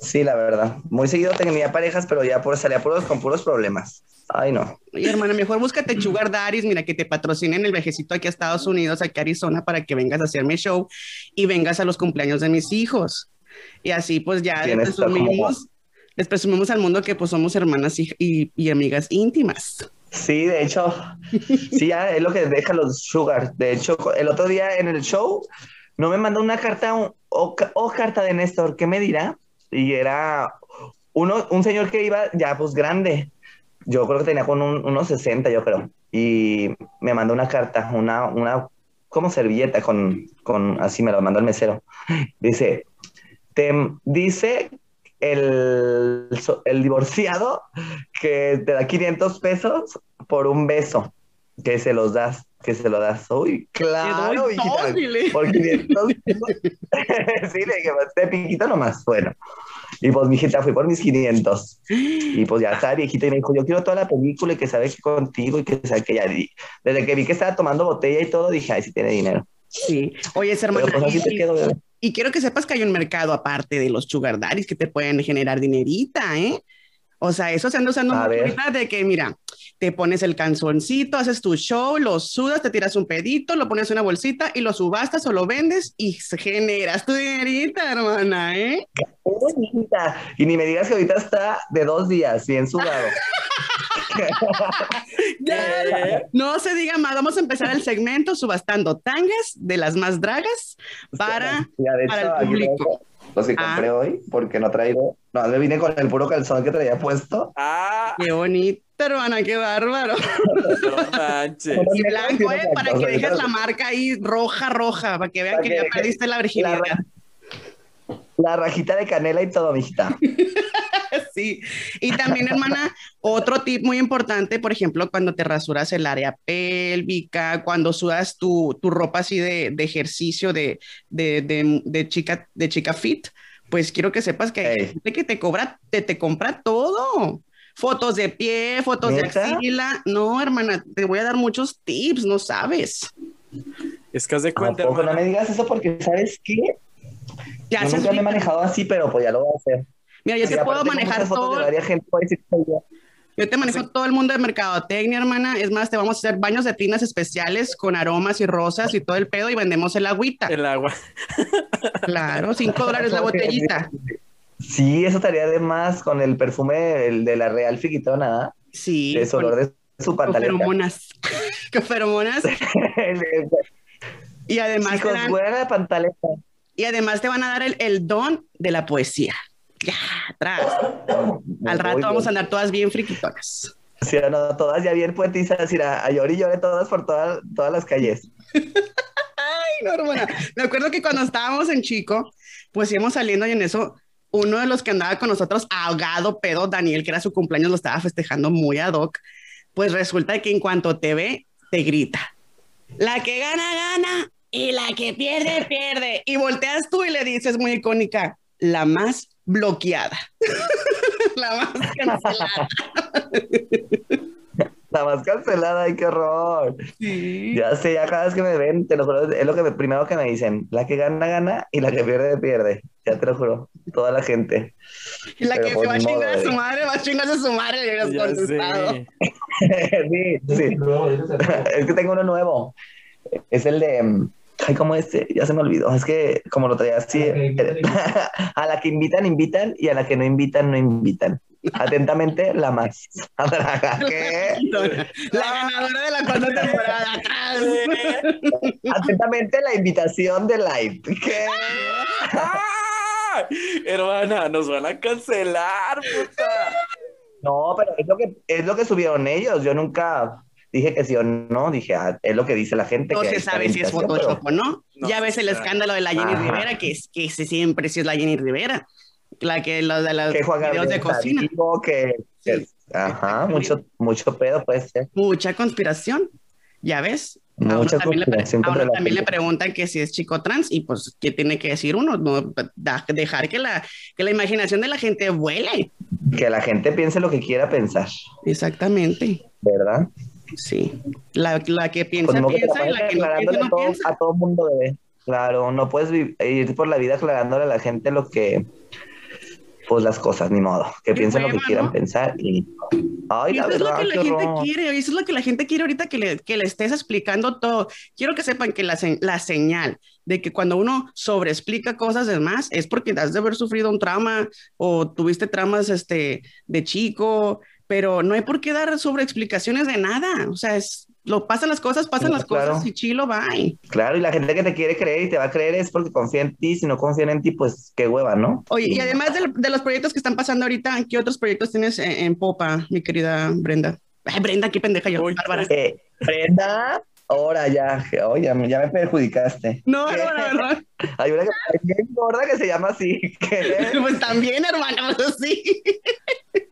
Sí, la verdad. Muy seguido tenía parejas, pero ya por, salía puros, con puros problemas. Ay, no. Oye, hermana, mejor búscate Sugar Daddies, mira, que te patrocinen el viajecito aquí a Estados Unidos, aquí a Arizona, para que vengas a hacerme show y vengas a los cumpleaños de mis hijos. Y así, pues ya les presumimos, les presumimos al mundo que pues somos hermanas y, y- y amigas íntimas. Sí, de hecho, sí, ya es lo que deja los sugar. De hecho, el otro día en el show no me mandó una carta, un- o, ca- o carta de Néstor, ¿qué me dirá? Y era uno, un señor que iba ya pues grande. Yo creo que tenía con un- unos 60, yo creo. Y me mandó una carta, una, una como servilleta con, con, así me lo mandó el mesero. Dice, te dice el, el divorciado que te da 500 pesos por un beso. que se los das, que se lo das. Uy, claro, dile. por 500 Sí, le dije, este piquito nomás, bueno. Y pues, mijita, fui por mis 500. Y pues ya estaba viejita y me dijo, yo quiero toda la película y que sabe que contigo y que sabe que ya. di- Desde que vi que estaba tomando botella y todo, dije, ay, sí tiene dinero. Sí. Oye, esa Pero hermana. pues así y- te quedo, bebé. Y quiero que sepas que hay un mercado aparte de los sugar daddies que te pueden generar dinerita, ¿eh? O sea, eso se anda usando mucho de que, mira, te pones el canzoncito, haces tu show, lo sudas, te tiras un pedito, lo pones en una bolsita y lo subastas o lo vendes y generas tu dinerita, hermana, ¿eh? Y ni me digas que ahorita está de dos días, bien sudado. No se diga más, vamos a empezar el segmento subastando tangas de las más dragas para... Ya, de Para hecho, el público. Los que Ah. compré hoy, porque no traigo. No, me vine con el puro calzón que traía puesto. Ah, Qué bonito, hermana, qué bárbaro. no manches. Y blanco, ¿eh? Para que dejes la marca ahí roja, roja, para que vean Para que ya que- perdiste la La, virginidad. ra- la rajita de canela y todo, mijita. Sí. Y también, hermana, otro tip muy importante, por ejemplo, cuando te rasuras el área pélvica, cuando sudas tu, tu ropa así de, de ejercicio, de, de, de, de chica, de chica fit, pues quiero que sepas que hay gente que te cobra, te, te compra todo. Fotos de pie, fotos de ¿Neta? axila. No, hermana, te voy a dar muchos tips, no sabes. Es que haz de ¿A cuenta, no hermana. me digas eso? Porque, ¿sabes qué? Ya Yo nunca me he manejado así, pero pues ya lo voy a hacer. Mira, yo Sí, te puedo manejar todo. gente, yo. Te manejo Así- todo el mundo de mercadotecnia, hermana. Es más, te vamos a hacer baños de tinas especiales con aromas y rosas y todo el pedo y vendemos el agüita. El agua. Claro, cinco dólares la botellita. Sí, eso estaría de más con el perfume el de la Real Fiquitona, ¿ah? Sí, de su con, olor de su con pantaleta. feromonas. Con feromonas. Y además, te Chicos, dan- buena la pantaleta. y además te van a dar el, el don de la poesía. Ya, atrás. Al rato vamos a andar todas bien friquitonas. Sí, no, todas ya bien poetizas, ir a, a llorar y lloré todas por todas todas las calles. Ay, no, hermana. Me acuerdo que cuando estábamos en Chico, pues íbamos saliendo y en eso uno de los que andaba con nosotros, ahogado, pedo, Daniel, que era su cumpleaños, lo estaba festejando muy ad hoc, pues resulta que en cuanto te ve, te grita. La que gana, gana y la que pierde, pierde. Y volteas tú y le dices muy icónica, la más bloqueada. la más cancelada. La más cancelada, ay, qué horror. Sí. Ya sé, ya cada vez que me ven, te lo juro, es lo que me- primero que me dicen. La que gana, gana y la que pierde, pierde. Ya te lo juro. Toda la gente. Y la Pero que se pues va a chingar a su madre, va a chingar a su madre, le hubieras contestado. sí, sí. Es que tengo uno nuevo. Es el de. Ay, ¿cómo este? Ya se me olvidó. Es que como lo traía así. eh, a la que invitan, invitan. Y a la que no invitan, no invitan. Atentamente, la más. ¿Qué? La ganadora de la cuarta temporada. Atentamente, la invitación de live. ¿Qué? ¡Ah! Hermana, nos van a cancelar, puta. No, pero es lo que es lo que subieron ellos. Yo nunca dije que sí o no. Dije, ah, es lo que dice la gente. No que se sabe si es Photoshop o no. No ya ves el escándalo de la Jenny Ajá. Rivera, que, es, que ese siempre sí es la Jenny Rivera. La que los de los pero videos de cocina. vivo, que, que- Sí. ajá, mucho, mucho pedo puede ser. Mucha conspiración. Ya ves. A uno Mucha también, le, a uno contra la también le preguntan que si es chico trans y pues qué tiene que decir uno, no Da- dejar que la, que la imaginación de la gente vuele. Que la gente piense lo que quiera pensar, Exactamente. ¿verdad? Sí. La, la que piensa, Pues que te piensa y la que no piensa, no todo, piensa. a todo mundo, bebé. Claro, no puedes vi- ir por la vida aclarándole a la gente lo que, pues las cosas, ni modo. Que Qué piensen lo que quieran ¿no? pensar y... Ay, Y la eso es lo verdad, que la gente horror. quiere, eso es lo que la gente quiere ahorita que le, que le estés explicando todo. Quiero que sepan que la, la señal de que cuando uno sobreexplica cosas de más es porque has de haber sufrido un trauma o tuviste traumas este, de chico, pero no hay por qué dar sobreexplicaciones de nada. O sea, es, lo pasan las cosas, pasan Sí, las claro. cosas y chilo, bye. Claro, y la gente que te quiere creer y te va a creer es porque confía en ti. Si no confían en ti, pues qué hueva, ¿no? Oye, y además de, de los proyectos que están pasando ahorita, ¿qué otros proyectos tienes en, en popa, mi querida Brenda? Ay, Brenda, qué pendeja yo, Uy, Bárbara. Eh, Brenda, ahora ya, oh, ya, me- ya me perjudicaste. No, ¿Qué? no, no, no. Hay una que es bien gorda que se llama así. ¿Qué? Pues también, hermano, pues sí.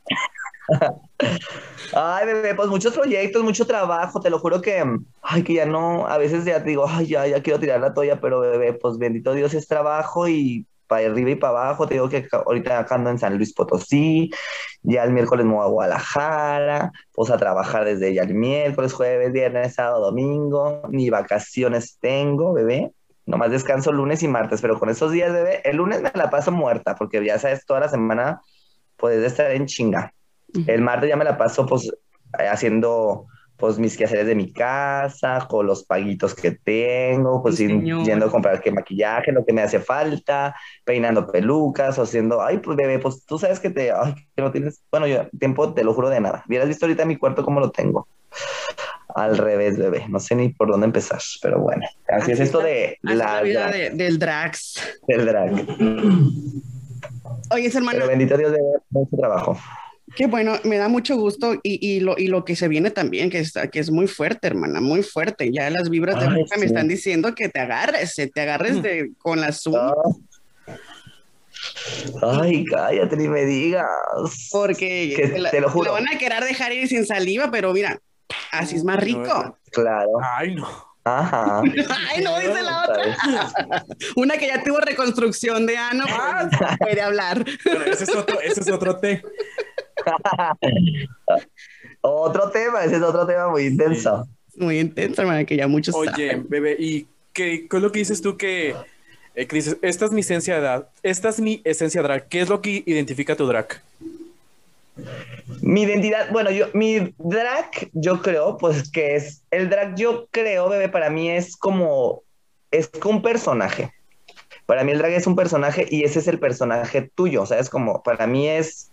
Ay, bebé, pues muchos proyectos, mucho trabajo, te lo juro que, ay, que ya no, a veces ya digo, ay, ya, ya quiero tirar la toalla, pero bebé, pues bendito Dios es trabajo y para arriba y para abajo, te digo que ahorita acá ando en San Luis Potosí, ya el miércoles me voy a Guadalajara, pues a trabajar desde ya el miércoles, jueves, viernes, sábado, domingo, ni vacaciones tengo, bebé, nomás descanso lunes y martes, pero con esos días, bebé, el lunes me la paso muerta, porque ya sabes, toda la semana puedes estar en chinga. El martes ya me la paso pues haciendo pues mis quehaceres de mi casa, con los paguitos que tengo, pues yendo a comprar qué maquillaje, lo que me hace falta, peinando pelucas, o haciendo, ay, pues bebé, pues tú sabes que te, ay, que no tienes, bueno, yo tiempo te lo juro de nada. Hubieras visto ahorita mi cuarto cómo lo tengo. Al revés, bebé. No sé ni por dónde empezar, pero bueno. Así, es esto de la, vida del drags. Del drag. Oye, hermano. Pero bendito Dios de mucho trabajo. Qué bueno, me da mucho gusto y, y, lo, y lo que se viene también, que, está, que es muy fuerte, hermana, muy fuerte. Ya las vibras de boca me están diciendo que te agarres, te agarres de, con las uñas. Ay, cállate ni me digas. Porque te, lo juro. van a querer dejar ir sin saliva, pero mira, así es más rico. Claro. Ay, no. Ajá. Ay, no, dice la otra. Una que ya tuvo reconstrucción de ano, pues, puede hablar. Ese es otro, ese es otro té. otro tema, ese es otro tema muy intenso. Muy intenso, hermana, que ya muchos Oye, bebé, ¿y qué, es lo que dices tú que, eh, que, dices, esta es mi esencia de edad, esta es mi esencia drag? ¿Qué es lo que identifica tu drag? Mi identidad, bueno, yo, mi drag, yo creo, pues que es, el drag, yo creo, bebé, para mí es como, es un personaje. Para mí el drag es un personaje y ese es el personaje tuyo, o sea, es como, para mí es,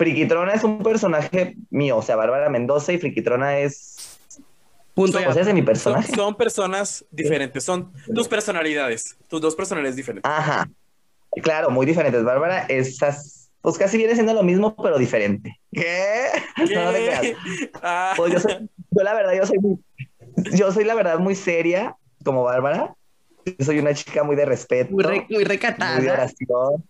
Friquitrona es un personaje mío, o sea, Bárbara Mendoza y Friquitrona es... Punto. O sea, es mi personaje. Son, personas diferentes, son tus personalidades, tus dos personalidades diferentes. Ajá, claro, muy diferentes. Bárbara es pues casi viene siendo lo mismo, pero diferente. ¿Qué? No, ah. Pues yo, soy, yo la verdad, yo soy muy, yo soy la verdad muy seria, como Bárbara. Yo soy una chica muy de respeto. Muy, muy recatada. Muy de oración.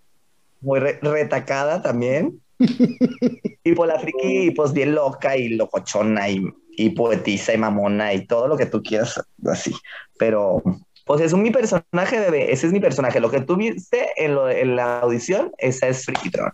Muy retacada también. y por la friki, pues bien loca y locochona y, y poetisa y mamona y todo lo que tú quieras, así. Pero pues es un mi personaje, bebé. Ese es mi personaje. Lo que tú viste en, lo, en la audición, esa es Friquitona.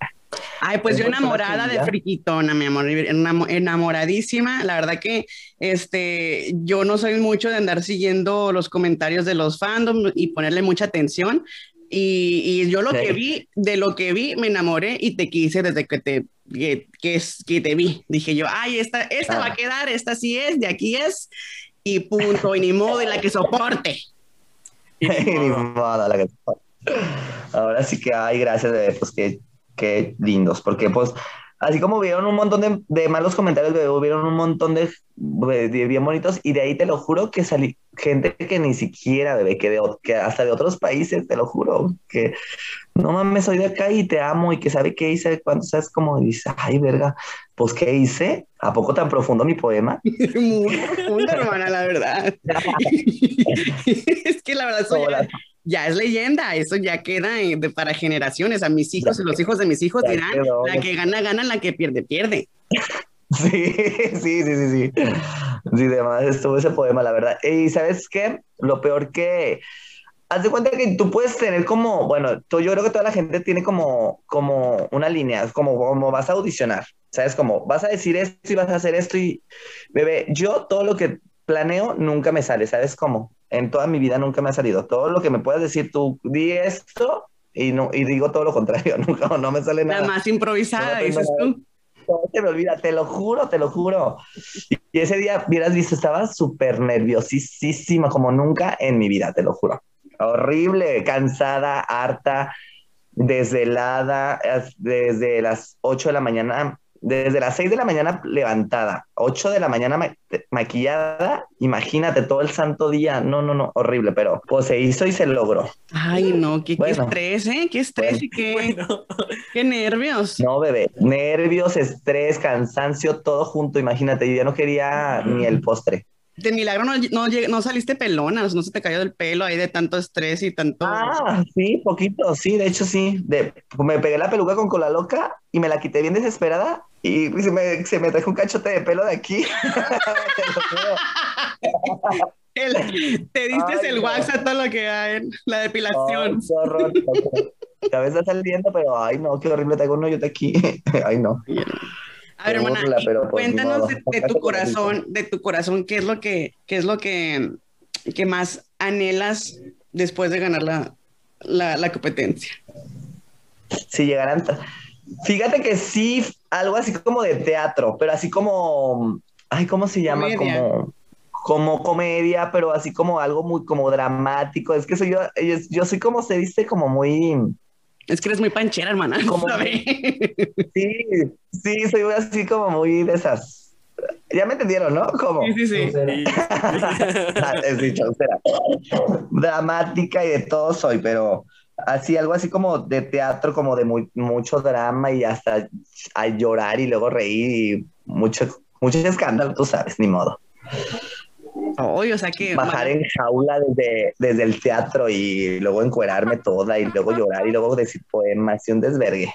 Ay, pues yo enamorada de Friquitona, mi amor, enamoradísima. La verdad que este, yo no soy mucho de andar siguiendo los comentarios de los fandoms y ponerle mucha atención. Y, y yo lo que vi, de lo que vi, me enamoré y te quise desde que te, que, que, te vi. Dije yo, ay, esta, esta va a quedar, esta sí es, de aquí es, y punto, y ni modo, y la que soporte. Ahora sí que hay, gracias, de pues que, que lindos, porque pues así como vieron un montón de, de malos comentarios, vieron un montón de, bien bonitos y de ahí te lo juro que salí gente que ni siquiera, bebé, que, de, que hasta de otros países, te lo juro, que no mames, soy de acá y te amo y que sabe qué hice, cuando sabes como dice, ay, verga, pues qué hice, ¿a poco tan profundo mi poema? Muy profundo, hermana, la verdad. es que la verdad soy ya es leyenda, eso ya queda de, para generaciones. A mis hijos y los hijos de mis hijos dirán, la que gana, gana, la que pierde, pierde. Sí, sí, sí, sí, sí. Sí, además estuvo ese poema, la verdad. Y sabes qué, lo peor que, haz de cuenta que tú puedes tener como, bueno, tú, yo creo que toda la gente tiene como, como una línea, como, como vas a audicionar, ¿sabes? Como vas a decir esto y vas a hacer esto y, bebé, yo todo lo que planeo nunca me sale, ¿sabes cómo? en toda mi vida nunca me ha salido. Todo lo que me puedas decir tú, di esto y, no, y digo todo lo contrario, nunca, no me sale nada. La más improvisada, dices tú. No se me olvida, te lo juro, te lo juro. Y ese día, hubieras visto, estaba súper nerviosísima como nunca en mi vida, te lo juro. Horrible, cansada, harta, desvelada, desde las 8 de la mañana desde las 6 de la mañana levantada, 8 de la mañana maquillada, imagínate todo el santo día, no, no, no, horrible, pero pues se hizo y se logró. Ay, no, qué, estrés, ¿eh? Qué estrés y qué, qué nervios. No, bebé, nervios, estrés, cansancio, todo junto, imagínate, yo ya no quería ni el postre. De milagro no, no, no saliste pelona, no se te cayó del pelo ahí de tanto estrés y tanto. Ah, sí, poquito, sí, de hecho sí. De, me pegué la peluca con cola loca y me la quité bien desesperada y se me, se me trajo un cachote de pelo de aquí. Te. El- diste Ay, el wax a todo lo que hay, la depilación. qué horror. Saliendo, pero ay no, qué horrible, traigo un hoyote aquí. Ay no. A ver, hermana, burla, pero pues, cuéntanos de, de tu corazón, de tu corazón, ¿qué es lo que, qué es lo que, que más anhelas después de ganar la, la, la competencia? Si llegaran. ta- Fíjate que sí, algo así como de teatro, pero así como. Ay, ¿cómo se llama? Comedia. Como. Como comedia, pero así como algo muy como dramático. Es que soy yo, yo, yo soy como se dice, como muy. Es que eres muy panchera, hermana. Sí, sí, soy así como muy de esas. Ya me entendieron, ¿no? Como. Sí, sí, sí. Sí. Ah. Dramática y de todo soy, pero así, algo así como de teatro, como de muy, mucho drama y hasta a llorar y luego reír y mucho, mucho escándalo, tú sabes, ni modo. Oye, o sea que Bajar en jaula desde, desde el teatro y luego encuerarme toda y luego llorar y luego decir poemas y un desvergue.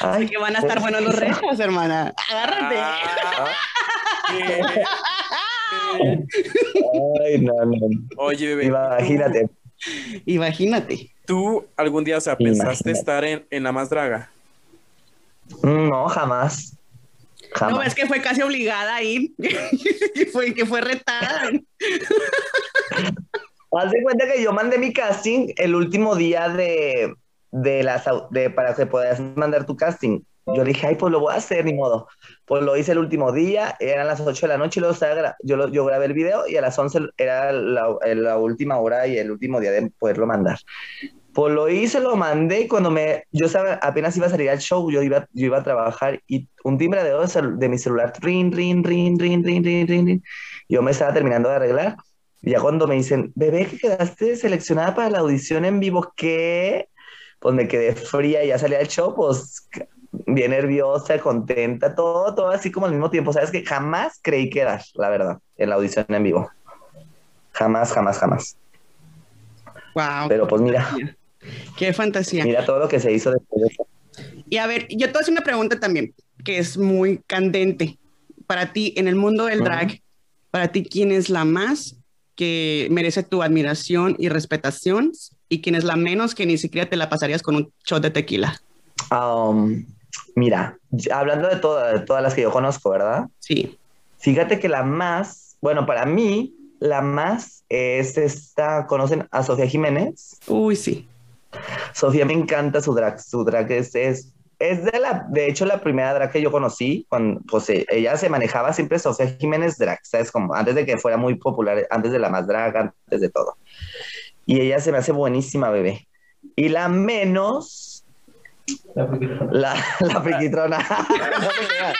Ay, que van a estar buenos los retos, hermana. Agárrate. Ah, ay, no, no. Oye, bebé. Imagínate. Imagínate. ¿Tú algún día, o sea, pensaste Imagínate. estar en, en la más draga? No, jamás. No, es que fue casi obligada a ir. que, fue, que fue retada. Haz de cuenta que yo mandé mi casting el último día de, de las de para que puedas mandar tu casting. Yo dije, ay, pues lo voy a hacer, ni modo. Pues lo hice el último día, eran las 8 de la noche y luego estaba yo, lo- yo grabé el video y a las 11 era la, la última hora y el último día de poderlo mandar. Pues lo hice, lo mandé y cuando me, yo sabía, apenas iba a salir al show, yo iba, yo iba a trabajar y un timbre de, de mi celular, rin, rin, rin, rin, rin, rin, rin, rin. Yo me estaba terminando de arreglar y ya cuando me dicen, bebé, que quedaste seleccionada para la audición en vivo, ¿qué? Pues me quedé fría y ya salí al show, pues bien nerviosa, contenta, todo, todo así como al mismo tiempo. Sabes que jamás creí que eras, la verdad, en la audición en vivo. Jamás, jamás, jamás. Wow. Pero pues mira, Qué fantasía. mira todo lo que se hizo después de eso. Y a ver, yo te voy a hacer una pregunta también, que es muy candente. Para ti, en el mundo del drag, para ti, ¿quién es la más que merece tu admiración y respetación? ¿Y quién es la menos que ni siquiera te la pasarías con un shot de tequila? Um, mira, hablando de, todas de todas las que yo conozco, ¿verdad? Sí. Fíjate que la más, bueno, para mí, la más es esta, ¿conocen a Sofía Jiménez? Uy, sí. Sofía me encanta su drag, su drag es, es, es de la, de hecho, la primera drag que yo conocí, cuando, pues eh, ella se manejaba siempre Sofía Jiménez drag, ¿sabes? Como antes de que fuera muy popular, antes de la más drag, antes de todo. Y ella se me hace buenísima, bebé. Y la menos, la, la friquitrona. No te creas.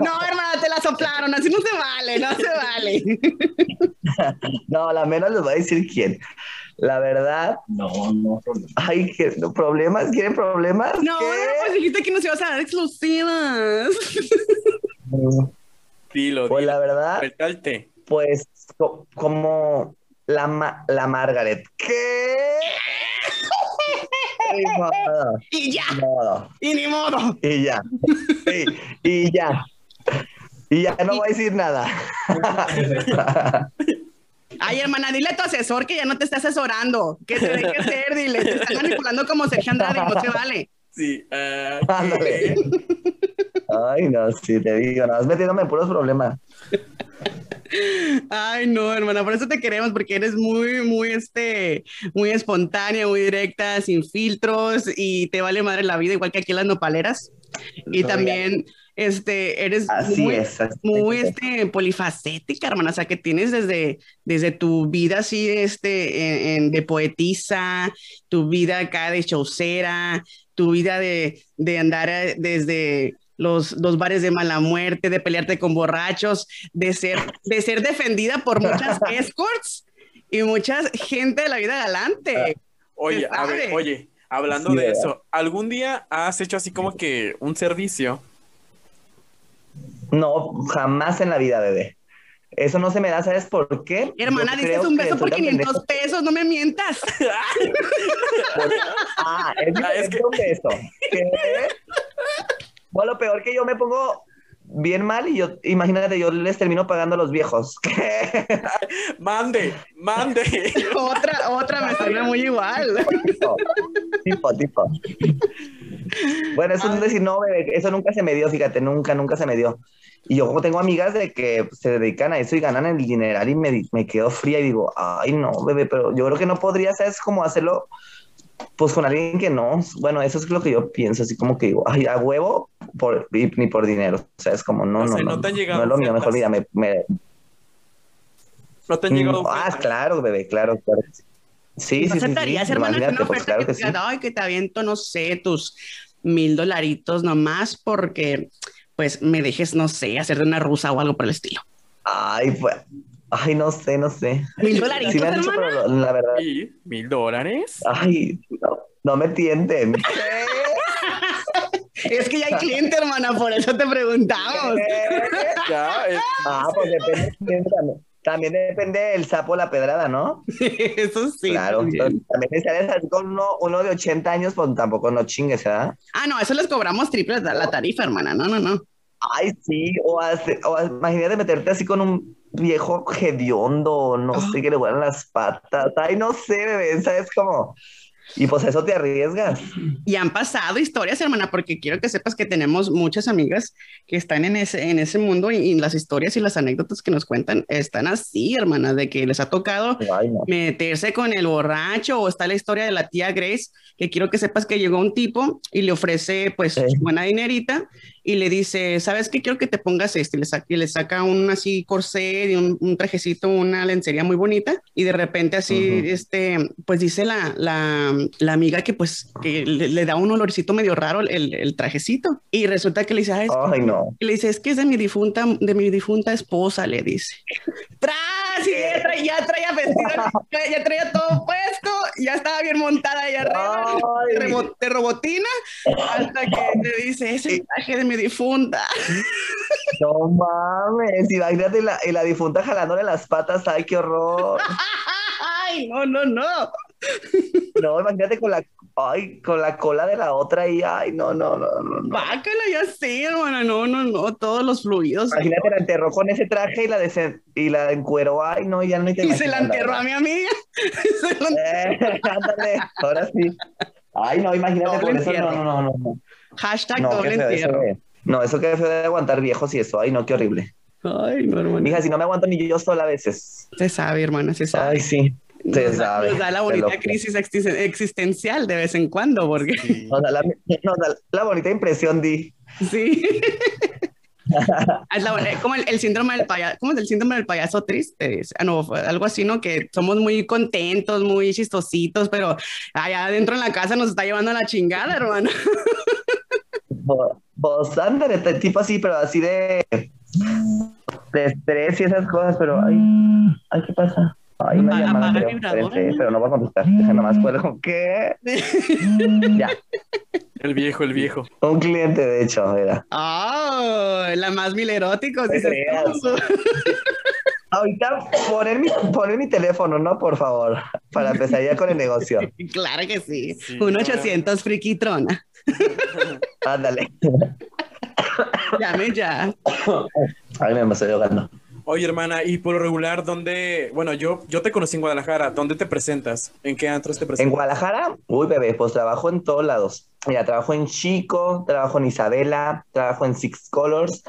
No, hermana, te la soplaron, así no se vale, no se vale. No, la menos les voy a decir quién. La verdad, No, no. ay, ¿qué- ¿problemas? ¿Quieren problemas? No, ¿Qué? pues dijiste que nos ibas a dar exclusivas. Dilo, Pues dilo. la verdad, pues co- como la, Ma- la Margaret. ¿Qué? Ni modo, Y ya, ni modo. y ni modo. Y ya. Sí, y ya. Y ya no voy a decir nada. Ay, hermana, dile a tu asesor que ya no te está asesorando. Que te deje hacer, dile. Te están manipulando como Sergio Andrade no se vale. Sí. ah, Ándale. Ay, no, sí, te digo, no, vas metiéndome en puros problemas. Ay, no, hermana, por eso te queremos, porque eres muy, muy, este, muy espontánea, muy directa, sin filtros y te vale madre la vida, igual que aquí en las nopaleras. Y también, este, eres Así muy, es. así muy, es. este, polifacética, hermana, o sea, que tienes desde, desde tu vida así, este, en- en- de poetisa, tu vida acá de showcera, tu vida de, de andar eh, desde los, los bares de mala muerte, de pelearte con borrachos, de ser, de ser defendida por muchas escorts y mucha gente de la vida galante. Oye, Se a ver, oye, hablando Sí, de ¿verdad? eso, ¿algún día has hecho así como que un servicio? No, jamás en la vida, bebé. Eso no se me da, ¿sabes por qué? Hermana, Yo dices un beso por soy tan 500 pendejo pesos, no me mientas. por- Ah, es, Ah, es es que- un beso. ¿Qué? Bueno, lo peor que yo me pongo bien mal y yo, imagínate, yo les termino pagando a los viejos. ¿Qué? Mande, mande. otra, otra me suena muy igual. tipo, tipo, tipo. Bueno, eso es decir, no, bebé, eso nunca se me dio, fíjate, nunca, nunca se me dio. Y yo como tengo amigas de que se dedican a eso y ganan el dineral y me, me quedo fría y digo, ay, no, bebé, pero yo creo que no podría, ¿sabes? Como hacerlo, pues con alguien que no. Bueno, eso es lo que yo pienso, así como que digo, ay, a huevo, por, ni por dinero. O sea, es como, no, O no, sea, no, ¿no te han llegado no es lo mío, mejor vida, me... me- No te han llegado. ah, claro, bebé, claro, claro. Sí, sí, sí, sí, ¿Aceptarías, hermana, que imagínate, una pues oferta claro que que te sí. diga, ay, que te aviento, no sé, tus mil dolaritos nomás porque, pues, me dejes, no sé, hacer de una rusa o algo por el estilo? Ay, pues, ay, no sé, no sé. ¿Mil dolaritos, Sí me han dicho, pero la verdad, ¿Y mil dólares? ay, no, no me tienten. Es que ya hay cliente, hermana, por eso te preguntamos. Ya, Ah, pues depende, también, también depende del sapo la pedrada, ¿no? Eso sí. claro, también. también si sales así con uno, uno de 80 años, pues tampoco no chingues, ¿verdad? Ah, no, eso les cobramos triple la tarifa, hermana. No, no, no. Ay, sí, o, hace- o imagínate meterte así con un viejo hediondo, no Ah. sé, que le vuelan las patas, ay, no sé, bebé, ¿sabes cómo? Y pues eso te arriesgas. Y han pasado historias, hermana, porque quiero que sepas que tenemos muchas amigas que están en ese, en ese mundo y, y las historias y las anécdotas que nos cuentan están así, hermana, de que les ha tocado Ay, no. meterse con el borracho o está la historia de la tía Grace, que quiero que sepas que llegó un tipo y le ofrece pues Sí. buena dinerita y le dice, ¿sabes qué? Quiero que te pongas este y le saca, y le saca un así corsé y un, un trajecito, una lencería muy bonita y de repente así, Ujú. este, pues dice la, la, la amiga que pues que le, le da un olorcito medio raro el, el trajecito y resulta que le dice, "Ah, es Ay, no. y le dice, es que es de mi difunta, de mi difunta esposa, le dice. ¡Tras! Y ya traía, ya traía vestido, ya, ya traía todo ya estaba bien montada ahí arriba, Ay. de, robotina, hasta que le dice, es el traje de mi difunta. No mames, imagínate la, y la difunta jalándole las patas, ay, qué horror. ¡Ay, no, no, no! No, imagínate con la, ay, con la cola de la otra y ay, no, no, no, no. no. Bácala, ya sé, hermana, no, no, no, todos los fluidos. Imagínate, la enterró con ese traje y la, desen- y la encueró, ay, no, ya no te Y se la enterró a mi amiga. Eh, ándale, ahora sí. Ay, no, imagínate por eso, no, no, no, no. Hashtag No, doble eso entierro. de- no, eso que feo de aguantar viejos y eso, ay, no, qué horrible. Ay, no, hermana. Mija, si no me aguanto ni yo sola a veces. Se sabe, hermana, se sabe. Ay, sí, se nos, da, sabe. nos da la bonita lo- crisis existen- existencial de vez en cuando, porque Nos da la, nos da la bonita impresión, Di. sí. Es la- como el, el síndrome del payaso, ¿cómo es el síndrome del payaso triste? Ah, no, algo así, ¿no? Que somos muy contentos, muy chistositos, pero allá adentro en la casa nos está llevando a la chingada, hermano. Ándale, t- tipo así, pero así de, de estrés y esas cosas, pero ay, ay, ¿qué pasa? Ay, una Apaga- llamada, Espérense, ¿no? pero no voy a contestar. Deja nomás cuelgo. ¿Qué? Ya, el viejo, el viejo. un cliente, de hecho, era. ¡Oh! La más mil eróticos, Te dices. Ahorita poner mi, poner mi teléfono, ¿no? Por favor, para empezar ya con el negocio. Claro que sí. Sí, Un claro. 800 friquitrona. Ándale. Llame ya. Ay, me estoy ahogando. Oye, hermana, y por lo regular, ¿dónde? Bueno, yo, yo te conocí en Guadalajara. ¿Dónde te presentas? ¿En qué antros te En presentas? Guadalajara, uy, bebé, pues trabajo en todos lados. Mira, trabajo en Chico, trabajo en Isabela, trabajo en Six Colors,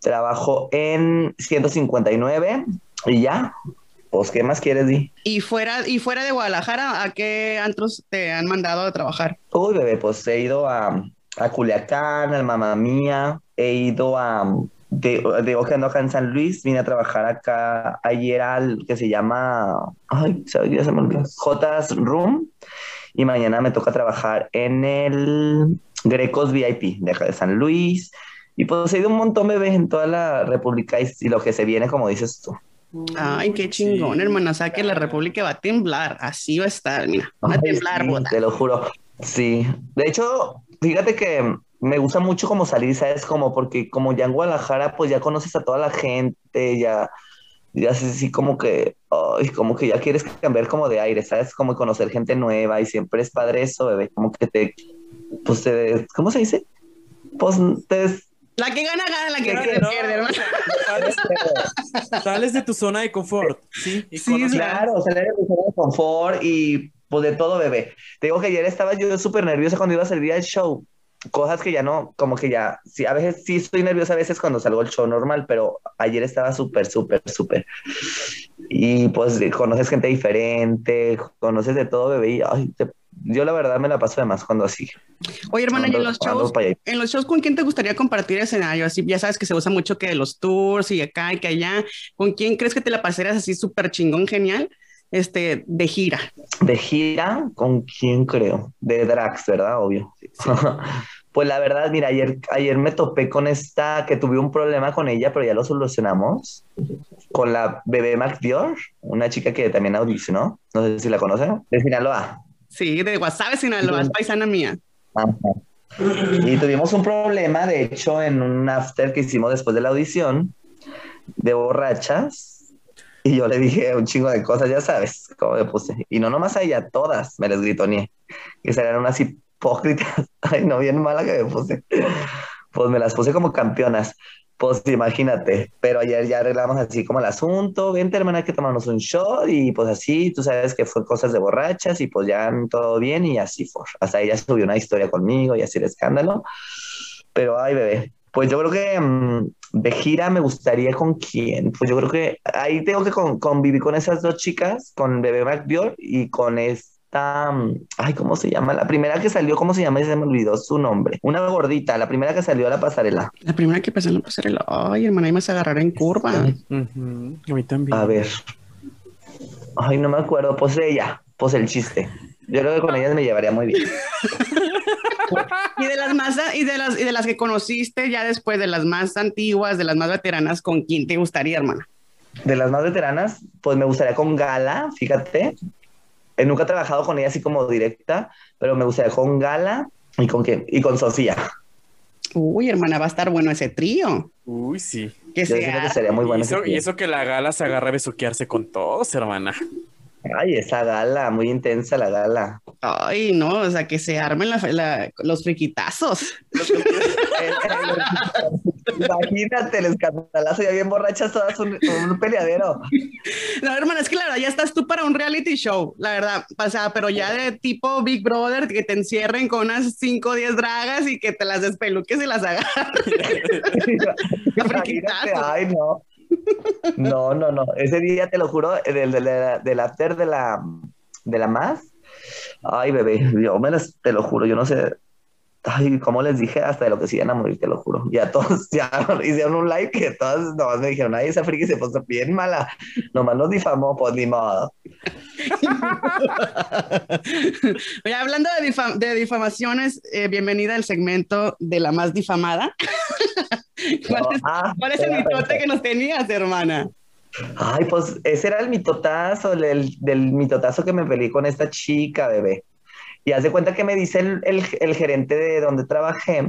trabajo en 159 y ya. Pues, ¿qué más quieres, Di? Y fuera, y fuera de Guadalajara, ¿a qué antros te han mandado a trabajar? Uy, bebé, pues he ido a, a Culiacán, al Mamá Mía, he ido a... De, ando acá en San Luis, vine a trabajar acá ayer al que se llama... Ay, ¿sabes? ya se me olvidó. Jotas Room. Y mañana me toca trabajar en el Grecos VIP de acá de San Luis. Y pues he ido un montón, bebé, en toda la República y, y lo que se viene, como dices tú. Ay, qué chingón, Sí. hermana. O sea, que la República va a temblar. Así va a estar, mira. Va a Ay, temblar, sí, boda. te lo juro. Sí. De hecho, fíjate que me gusta mucho como salir, ¿sabes? Como porque como ya en Guadalajara, pues ya conoces a toda la gente, ya, ya sé, sí, como que, ay, como que ya quieres cambiar como de aire, ¿sabes? Como conocer gente nueva y siempre es padre eso, bebé, como que te, pues te, ¿cómo se dice? Pues te... La que gana, gana, la que pierde, no, pierde, hermano. Sales, sales de tu zona de confort, sí, y Sí, conoces- Claro, salir de tu zona de confort y pues de todo, bebé. Te digo que ayer estaba yo súper nerviosa cuando iba a salir al show. Cosas que ya no, como que ya, sí, a veces sí estoy nerviosa a veces cuando salgo al show normal, pero ayer estaba súper, súper, súper. Y pues conoces gente diferente, conoces de todo, bebé. Y, ay, te- yo la verdad me la paso de más cuando así. Oye, hermana, y en los shows, en los shows, ¿con quién te gustaría compartir escenario? Así, ya sabes que se usa mucho que los tours y acá y que allá. ¿Con quién crees que te la pasarías así súper chingón, genial? Este, de gira. De gira, ¿con quién creo? De Drax, ¿verdad? Obvio. Pues la verdad, mira, ayer, ayer me topé con esta, que tuve un problema con ella, pero ya lo solucionamos. Con la bebé McDior, una chica que también audicionó. No sé si la conocen. De Sinaloa. Sí, de Guasave, Sinaloa, es paisana mía. Ajá. Y tuvimos un problema, de hecho, en un after que hicimos después de la audición, de borrachas. Y yo le dije un chingo de cosas, ya sabes, cómo me puse. Y no nomás a ella, todas me les gritoneé. Que serían unas hipócritas. Ay, no, bien mala que me puse. Pues me las puse como campeonas. Pues imagínate. Pero ayer ya arreglamos así como el asunto. Vente, hermana, hay que tomarnos un shot. Y pues así, tú sabes que fue cosas de borrachas. Y pues ya todo bien. Y así fue. Hasta ella subió una historia conmigo y así el escándalo. Pero ay, bebé. Pues yo creo que mm, de gira me gustaría con quién. Pues yo creo que ahí tengo que con- convivir con esas dos chicas, con Bebé McBior y con esta. mm, Ay, ¿cómo se llama? La primera que salió, ¿cómo se llama? Se me olvidó su nombre. Una gordita, la primera que salió a la pasarela. La primera que pasó en la pasarela. Ay, hermana, ahí me vas a agarrar en curva. Ujú, A mí también. A ver. Ay, no me acuerdo. Pues ella, pues el chiste. Yo creo que con ellas me llevaría muy bien. Y de las más, y de las, y de las que conociste ya después, de las más antiguas, de las más veteranas, ¿con quién te gustaría, hermana? De las más veteranas, pues me gustaría con Gala, fíjate. Eh, nunca he trabajado con ella así como directa, pero me gustaría con Gala y con quién? Y con Sofía. Uy, hermana, va a estar bueno ese trío. Uy, sí. Que sería muy bueno. y, eso, ese y eso que la gala se agarra a besuquearse con todos, hermana. Ay, esa Gala, muy intensa la Gala. Ay, no, o sea, que se armen la- la- los friquitazos. Imagínate el escandalazo ya bien borrachas todas un, un peleadero. No, hermana, es que la verdad ya estás tú para un reality show, la verdad. O sea, pero ya de tipo Big Brother, que te encierren con unas 5 o 10 dragas y que te las despeluques y las. Imagínate, ay, no. No, no, no. Ese día te lo juro, del, del, del after de la, de la más. Ay, bebé, yo me las, te lo juro, yo no sé. Ay, como les dije, hasta de lo que se iban a morir, te lo juro. Ya todos ya hicieron un live que todas nomás me dijeron, ay, esa friki se puso bien mala. Nomás nos difamó, pues ni modo. Hablando de, difam- de difamaciones, eh, bienvenida al segmento de la más difamada. ¿Cuál es, Ah, cuál es el mitote que nos tenías, hermana? Ay, pues ese era el mitotazo, el, el- del mitotazo que me peleé con esta chica, bebé. Y haz de cuenta que me dice el, el- el gerente de donde trabajé,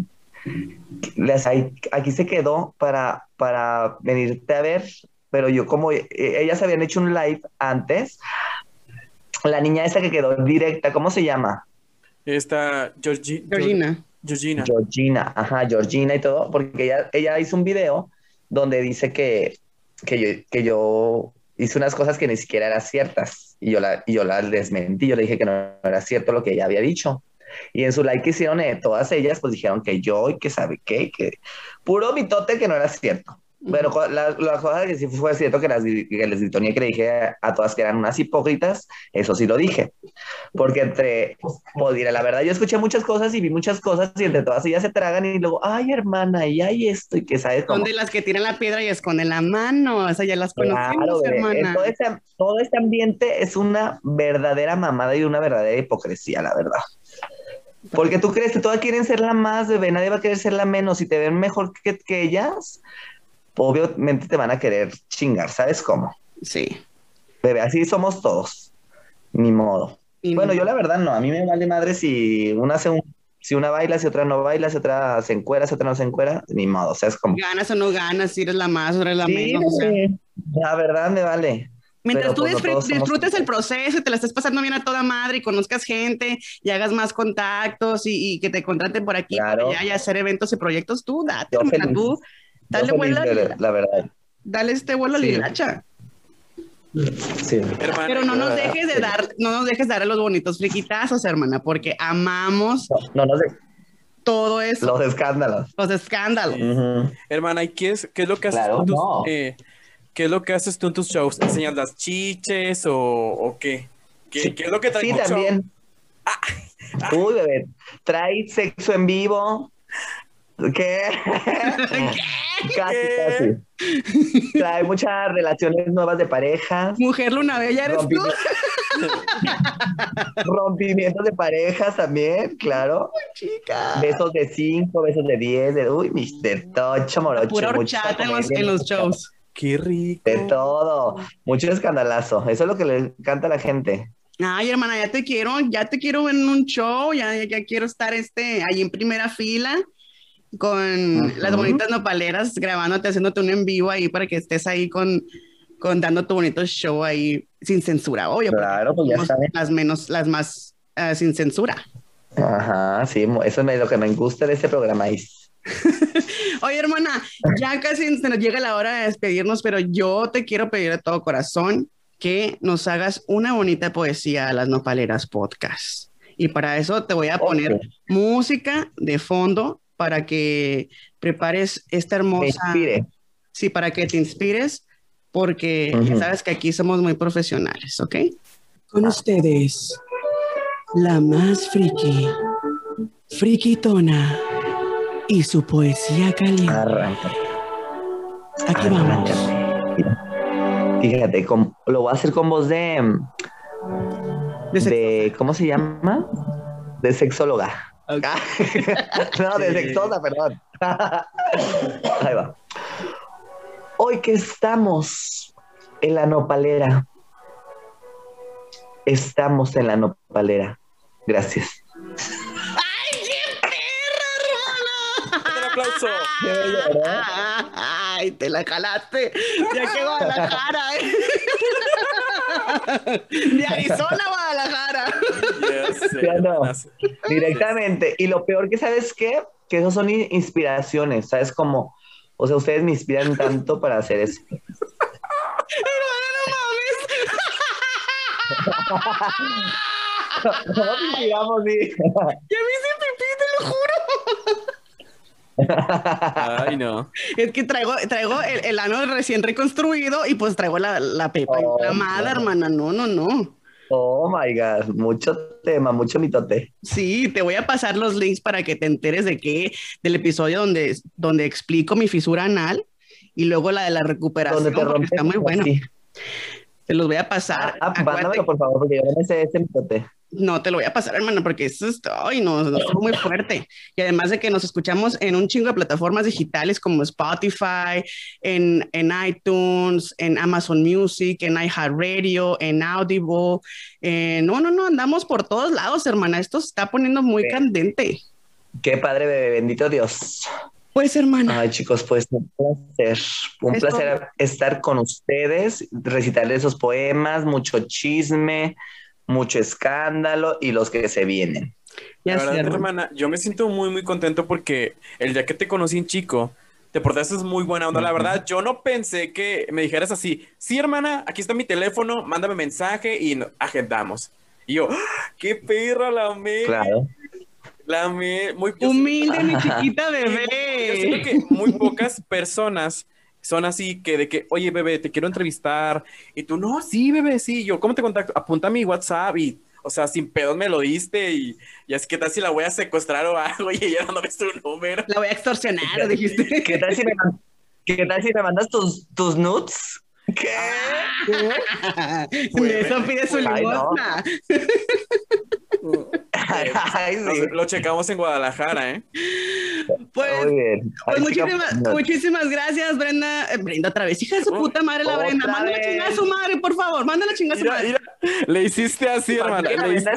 les, ahí- aquí se quedó para, para venirte a ver, pero yo como eh, ellas habían hecho un live antes, la niña esa que quedó directa, ¿cómo se llama? Esta Georgi- Georgina. Georgina. Georgina, ajá, Georgina y todo, porque ella, ella hizo un video donde dice que, que, yo, que yo hice unas cosas que ni siquiera eran ciertas y yo la, y yo la desmentí, yo le dije que no era cierto lo que ella había dicho. Y en su like hicieron eh, todas ellas, pues dijeron que yo y que sabe qué, que puro mitote que no era cierto. Pero co- la, la cosa que sí fue cierto que, las, que les gritoné que le dije a, a todas que eran unas hipócritas, eso sí lo dije. Porque entre, pues diré, la verdad, yo escuché muchas cosas y vi muchas cosas y entre todas ellas se tragan y luego, ay, hermana, y hay esto y que sabes Son cómo. de las que tiran la piedra y esconden la mano. Esa ya las conocemos, Claro, hermana. Todo este, todo este ambiente es una verdadera mamada y una verdadera hipocresía, la verdad. Porque tú crees que todas quieren ser la más, bebé, nadie va a querer ser la menos. Si te ven mejor que, que ellas, obviamente te van a querer chingar, ¿sabes cómo? Sí. Bebé, así somos todos. Ni modo. Y Bueno, yo la verdad no, a mí me vale madre si una hace un, si una baila, si otra no baila, si otra se encuera, si otra no se encuera, ni modo, o sea, es como... ganas o no ganas, si eres la más o eres la Sí, menos. O sea. La verdad me vale. Mientras tú pues, disfrutes el proceso y te la estés pasando bien a toda madre y conozcas gente y hagas más contactos y, que te contraten por aquí, por allá y hacer eventos y proyectos, tú date, tú, dale vuelo. La verdad. Dale este vuelo a la hilacha. Sí. Pero no nos dejes de dar, no nos dejes de dar los bonitos friquitazos, hermana, porque amamos no, no, todo eso. Los escándalos. Los escándalos. Hermana, ¿y qué es, qué es lo que haces eh, ¿Qué es lo que haces tú en tus shows? ¿Enseñas las chiches o, qué? ¿Qué, es lo que traes? Sí, también. Ah. Uy, bebé. Trae sexo en vivo. ¿Qué? casi, casi. Trae muchas relaciones nuevas de parejas. Mujer luna bella eres tú. Rompimientos de parejas también, claro. Uy, chica. Besos de cinco, besos de diez. De, uy, Mr. Tocho, morocho. Pura horchata en los shows. Qué rico. De todo. Mucho escandalazo. Eso es lo que le encanta a la gente. Ay, hermana, ya te quiero, ya te quiero en un show, ya, ya quiero estar este, ahí en primera fila con las bonitas nopaleras grabándote, haciéndote un en vivo ahí para que estés ahí con, con dando tu bonito show ahí sin censura, obvio. Claro, pues ya sabes. Las menos, las más uh, sin censura. Ajá, sí, eso es lo que me gusta de este programa. Oye, hermana, ya casi se nos llega la hora de despedirnos, pero yo te quiero pedir de todo corazón que nos hagas una bonita poesía a las nopaleras podcast. Y para eso te voy a poner música de fondo para que prepares esta hermosa. Sí, para que te inspires, porque ya sabes que aquí somos muy profesionales, ¿ok? Con ustedes, la más friki, frikitona y su poesía caliente. Aquí vamos. Fíjate, lo voy a hacer con voz de. De, ¿Cómo se llama? De sexóloga. no, de sexosa, perdón. Ahí va. Hoy que estamos en la nopalera. Estamos en la nopalera. Gracias. aplauso. Ay, te la jalaste. Ya que Guadalajara, ¿eh? De Arizona a Guadalajara. Directamente. Y lo peor que sabes qué? Que esos son inspiraciones, ¿sabes? Como, o sea, ustedes me inspiran tanto para hacer eso. Pero no mames. no, no inspiramos, sí. Ya me hice pipí, te lo juro. Ay, no. Es que traigo, traigo el, ano recién reconstruido y pues traigo la, la pepa oh, inflamada, hermana. No, no, no. Oh my God, mucho tema, mucho mitote. Sí, te voy a pasar los links para que te enteres de qué, del episodio donde, donde explico mi fisura anal y luego la de la recuperación. Donde te rompe, está muy bueno. Te los voy a pasar. Ah, ah por favor, porque yo no me sé ese mitote. No, te lo voy a pasar, hermano, porque eso es, ay, no, es muy fuerte. Y además de que nos escuchamos en un chingo de plataformas digitales como Spotify, en, en iTunes, en Amazon Music, en iHeartRadio, en Audible. Eh, no, no, no, andamos por todos lados, hermana. Esto se está poniendo muy candente. Qué padre, bebé, bendito Dios. Pues, hermana. Ay, chicos, pues un placer. Un placer estar con ustedes, recitarles esos poemas, mucho chisme mucho escándalo y los que se vienen. La verdad, hermana, yo me siento muy, muy contento porque el día que te conocí en chico, te portaste muy buena onda. La verdad, yo no pensé que me dijeras así, sí, hermana, aquí está mi teléfono, mándame mensaje y agendamos. Y yo, ¡Ah! qué perra la amé. Claro. La amé. Muy humilde, mi chiquita bebé. Yo siento que muy pocas personas son así que de que, oye, bebé, te quiero entrevistar. Y tú, no, sí, bebé, sí. Yo, ¿cómo te contacto? Apunta mi WhatsApp y, o sea, sin pedos me lo diste. Y, y es que tal si la voy a secuestrar o algo y ella no ves tu número. La voy a extorsionar, dijiste. ¿Qué tal si me, ¿qué tal si me mandas tus, tus nudes? ¿Qué? ¿Qué? Eso pide su limosna. Lo checamos en Guadalajara, ¿eh? Pues, pues muchísimas, gracias, Brenda. Eh, Brenda otra vez, hija de su puta madre, la Brenda. Mándala a chingar a su madre, por favor. Mándala a chingar a su madre. le hiciste así, hermana. Le hiciste...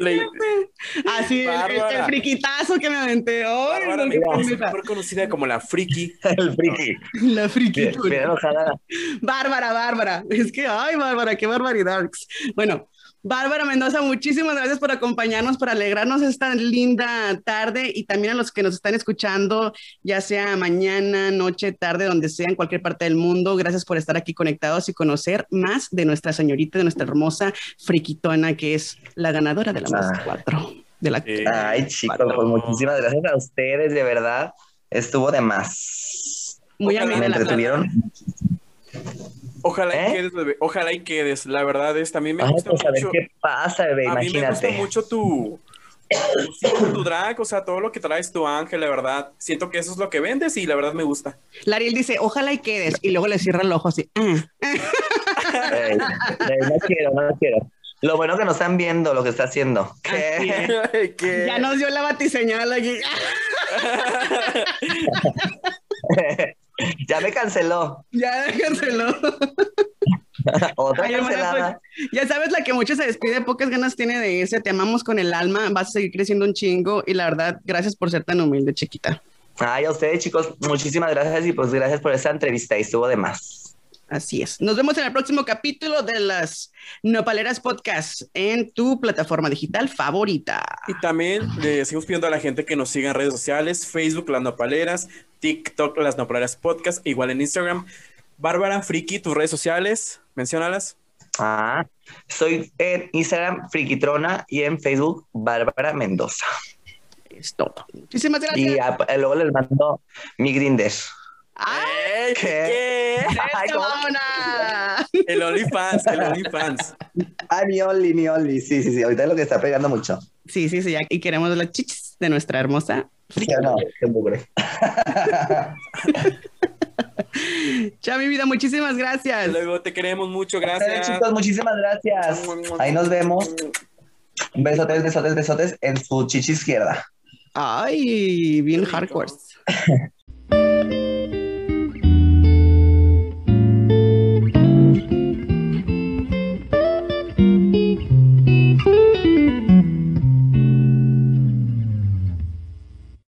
Así, el, el, friquitazo que me aventé. hoy. Bárbara mejor conocida como la friki. el friki. La friki. Bien, ojalá. Bárbara, Bárbara. Es que, ay, Bárbara, qué barbaridad. Bueno, Bárbara Mendoza, muchísimas gracias por acompañarnos, por alegrarnos esta linda tarde y también a los que nos están escuchando, ya sea mañana, noche, tarde, donde sea, en cualquier parte del mundo. Gracias por estar aquí conectados y conocer más de nuestra señorita, de nuestra hermosa friquitona, que es la ganadora de la más 4. De la Ay, chicos, pues muchísimas gracias a ustedes, de verdad, estuvo de más. Muy amable. Me entretuvieron. Ojalá ¿Eh? y quedes, bebé. Ojalá y quedes. La verdad es, también me Ay, gusta pues a ver mucho. qué pasa, bebé, a mí me gusta mucho tu, tu, tu drag, o sea, todo lo que traes tu ángel, la verdad. Siento que eso es lo que vendes y la verdad me gusta. Lariel dice, ojalá y quedes, y luego le cierra el ojo así. Ey, no quiero, no quiero. Lo bueno que no están viendo lo que está haciendo. Ya nos dio la batiseñal aquí. ya me canceló. ya déjenselo. Otra Ay, hermana, cancelada. pues, ya sabes la que mucho se despide, pocas ganas tiene de irse. Te amamos con el alma, vas a seguir creciendo un chingo y la verdad, gracias por ser tan humilde, chiquita. Ay, a ustedes, chicos, muchísimas gracias y pues gracias por esta entrevista y estuvo de más. Así es. Nos vemos en el próximo capítulo de las Nopaleras Podcast en tu plataforma digital favorita. Y también le seguimos pidiendo a la gente que nos siga en redes sociales, Facebook Las Nopaleras, TikTok Las Nopaleras Podcast, igual en Instagram. Bárbara, Friki, tus redes sociales, menciónalas. Ah, soy en Instagram Frikitrona y en Facebook Bárbara Mendoza. Es todo. Muchísimas gracias. Y a- luego les mando mi grinder. ¡Ay, ¿Qué? ¿Qué? Ay. El OnlyFans, el OnlyFans. Ah, mi Only, mi Only. Sí, sí, sí. Ahorita es lo que está pegando mucho. Sí, sí, sí, ya. Y queremos las chichis de nuestra hermosa. Sí, no, qué mugre. Chao, mi vida, muchísimas gracias. Luego te queremos mucho, Ustedes, gracias. chicos, muchísimas gracias. Ahí nos vemos. Besotes, besotes, besotes en su chichi izquierda. Ay, bien hardcore.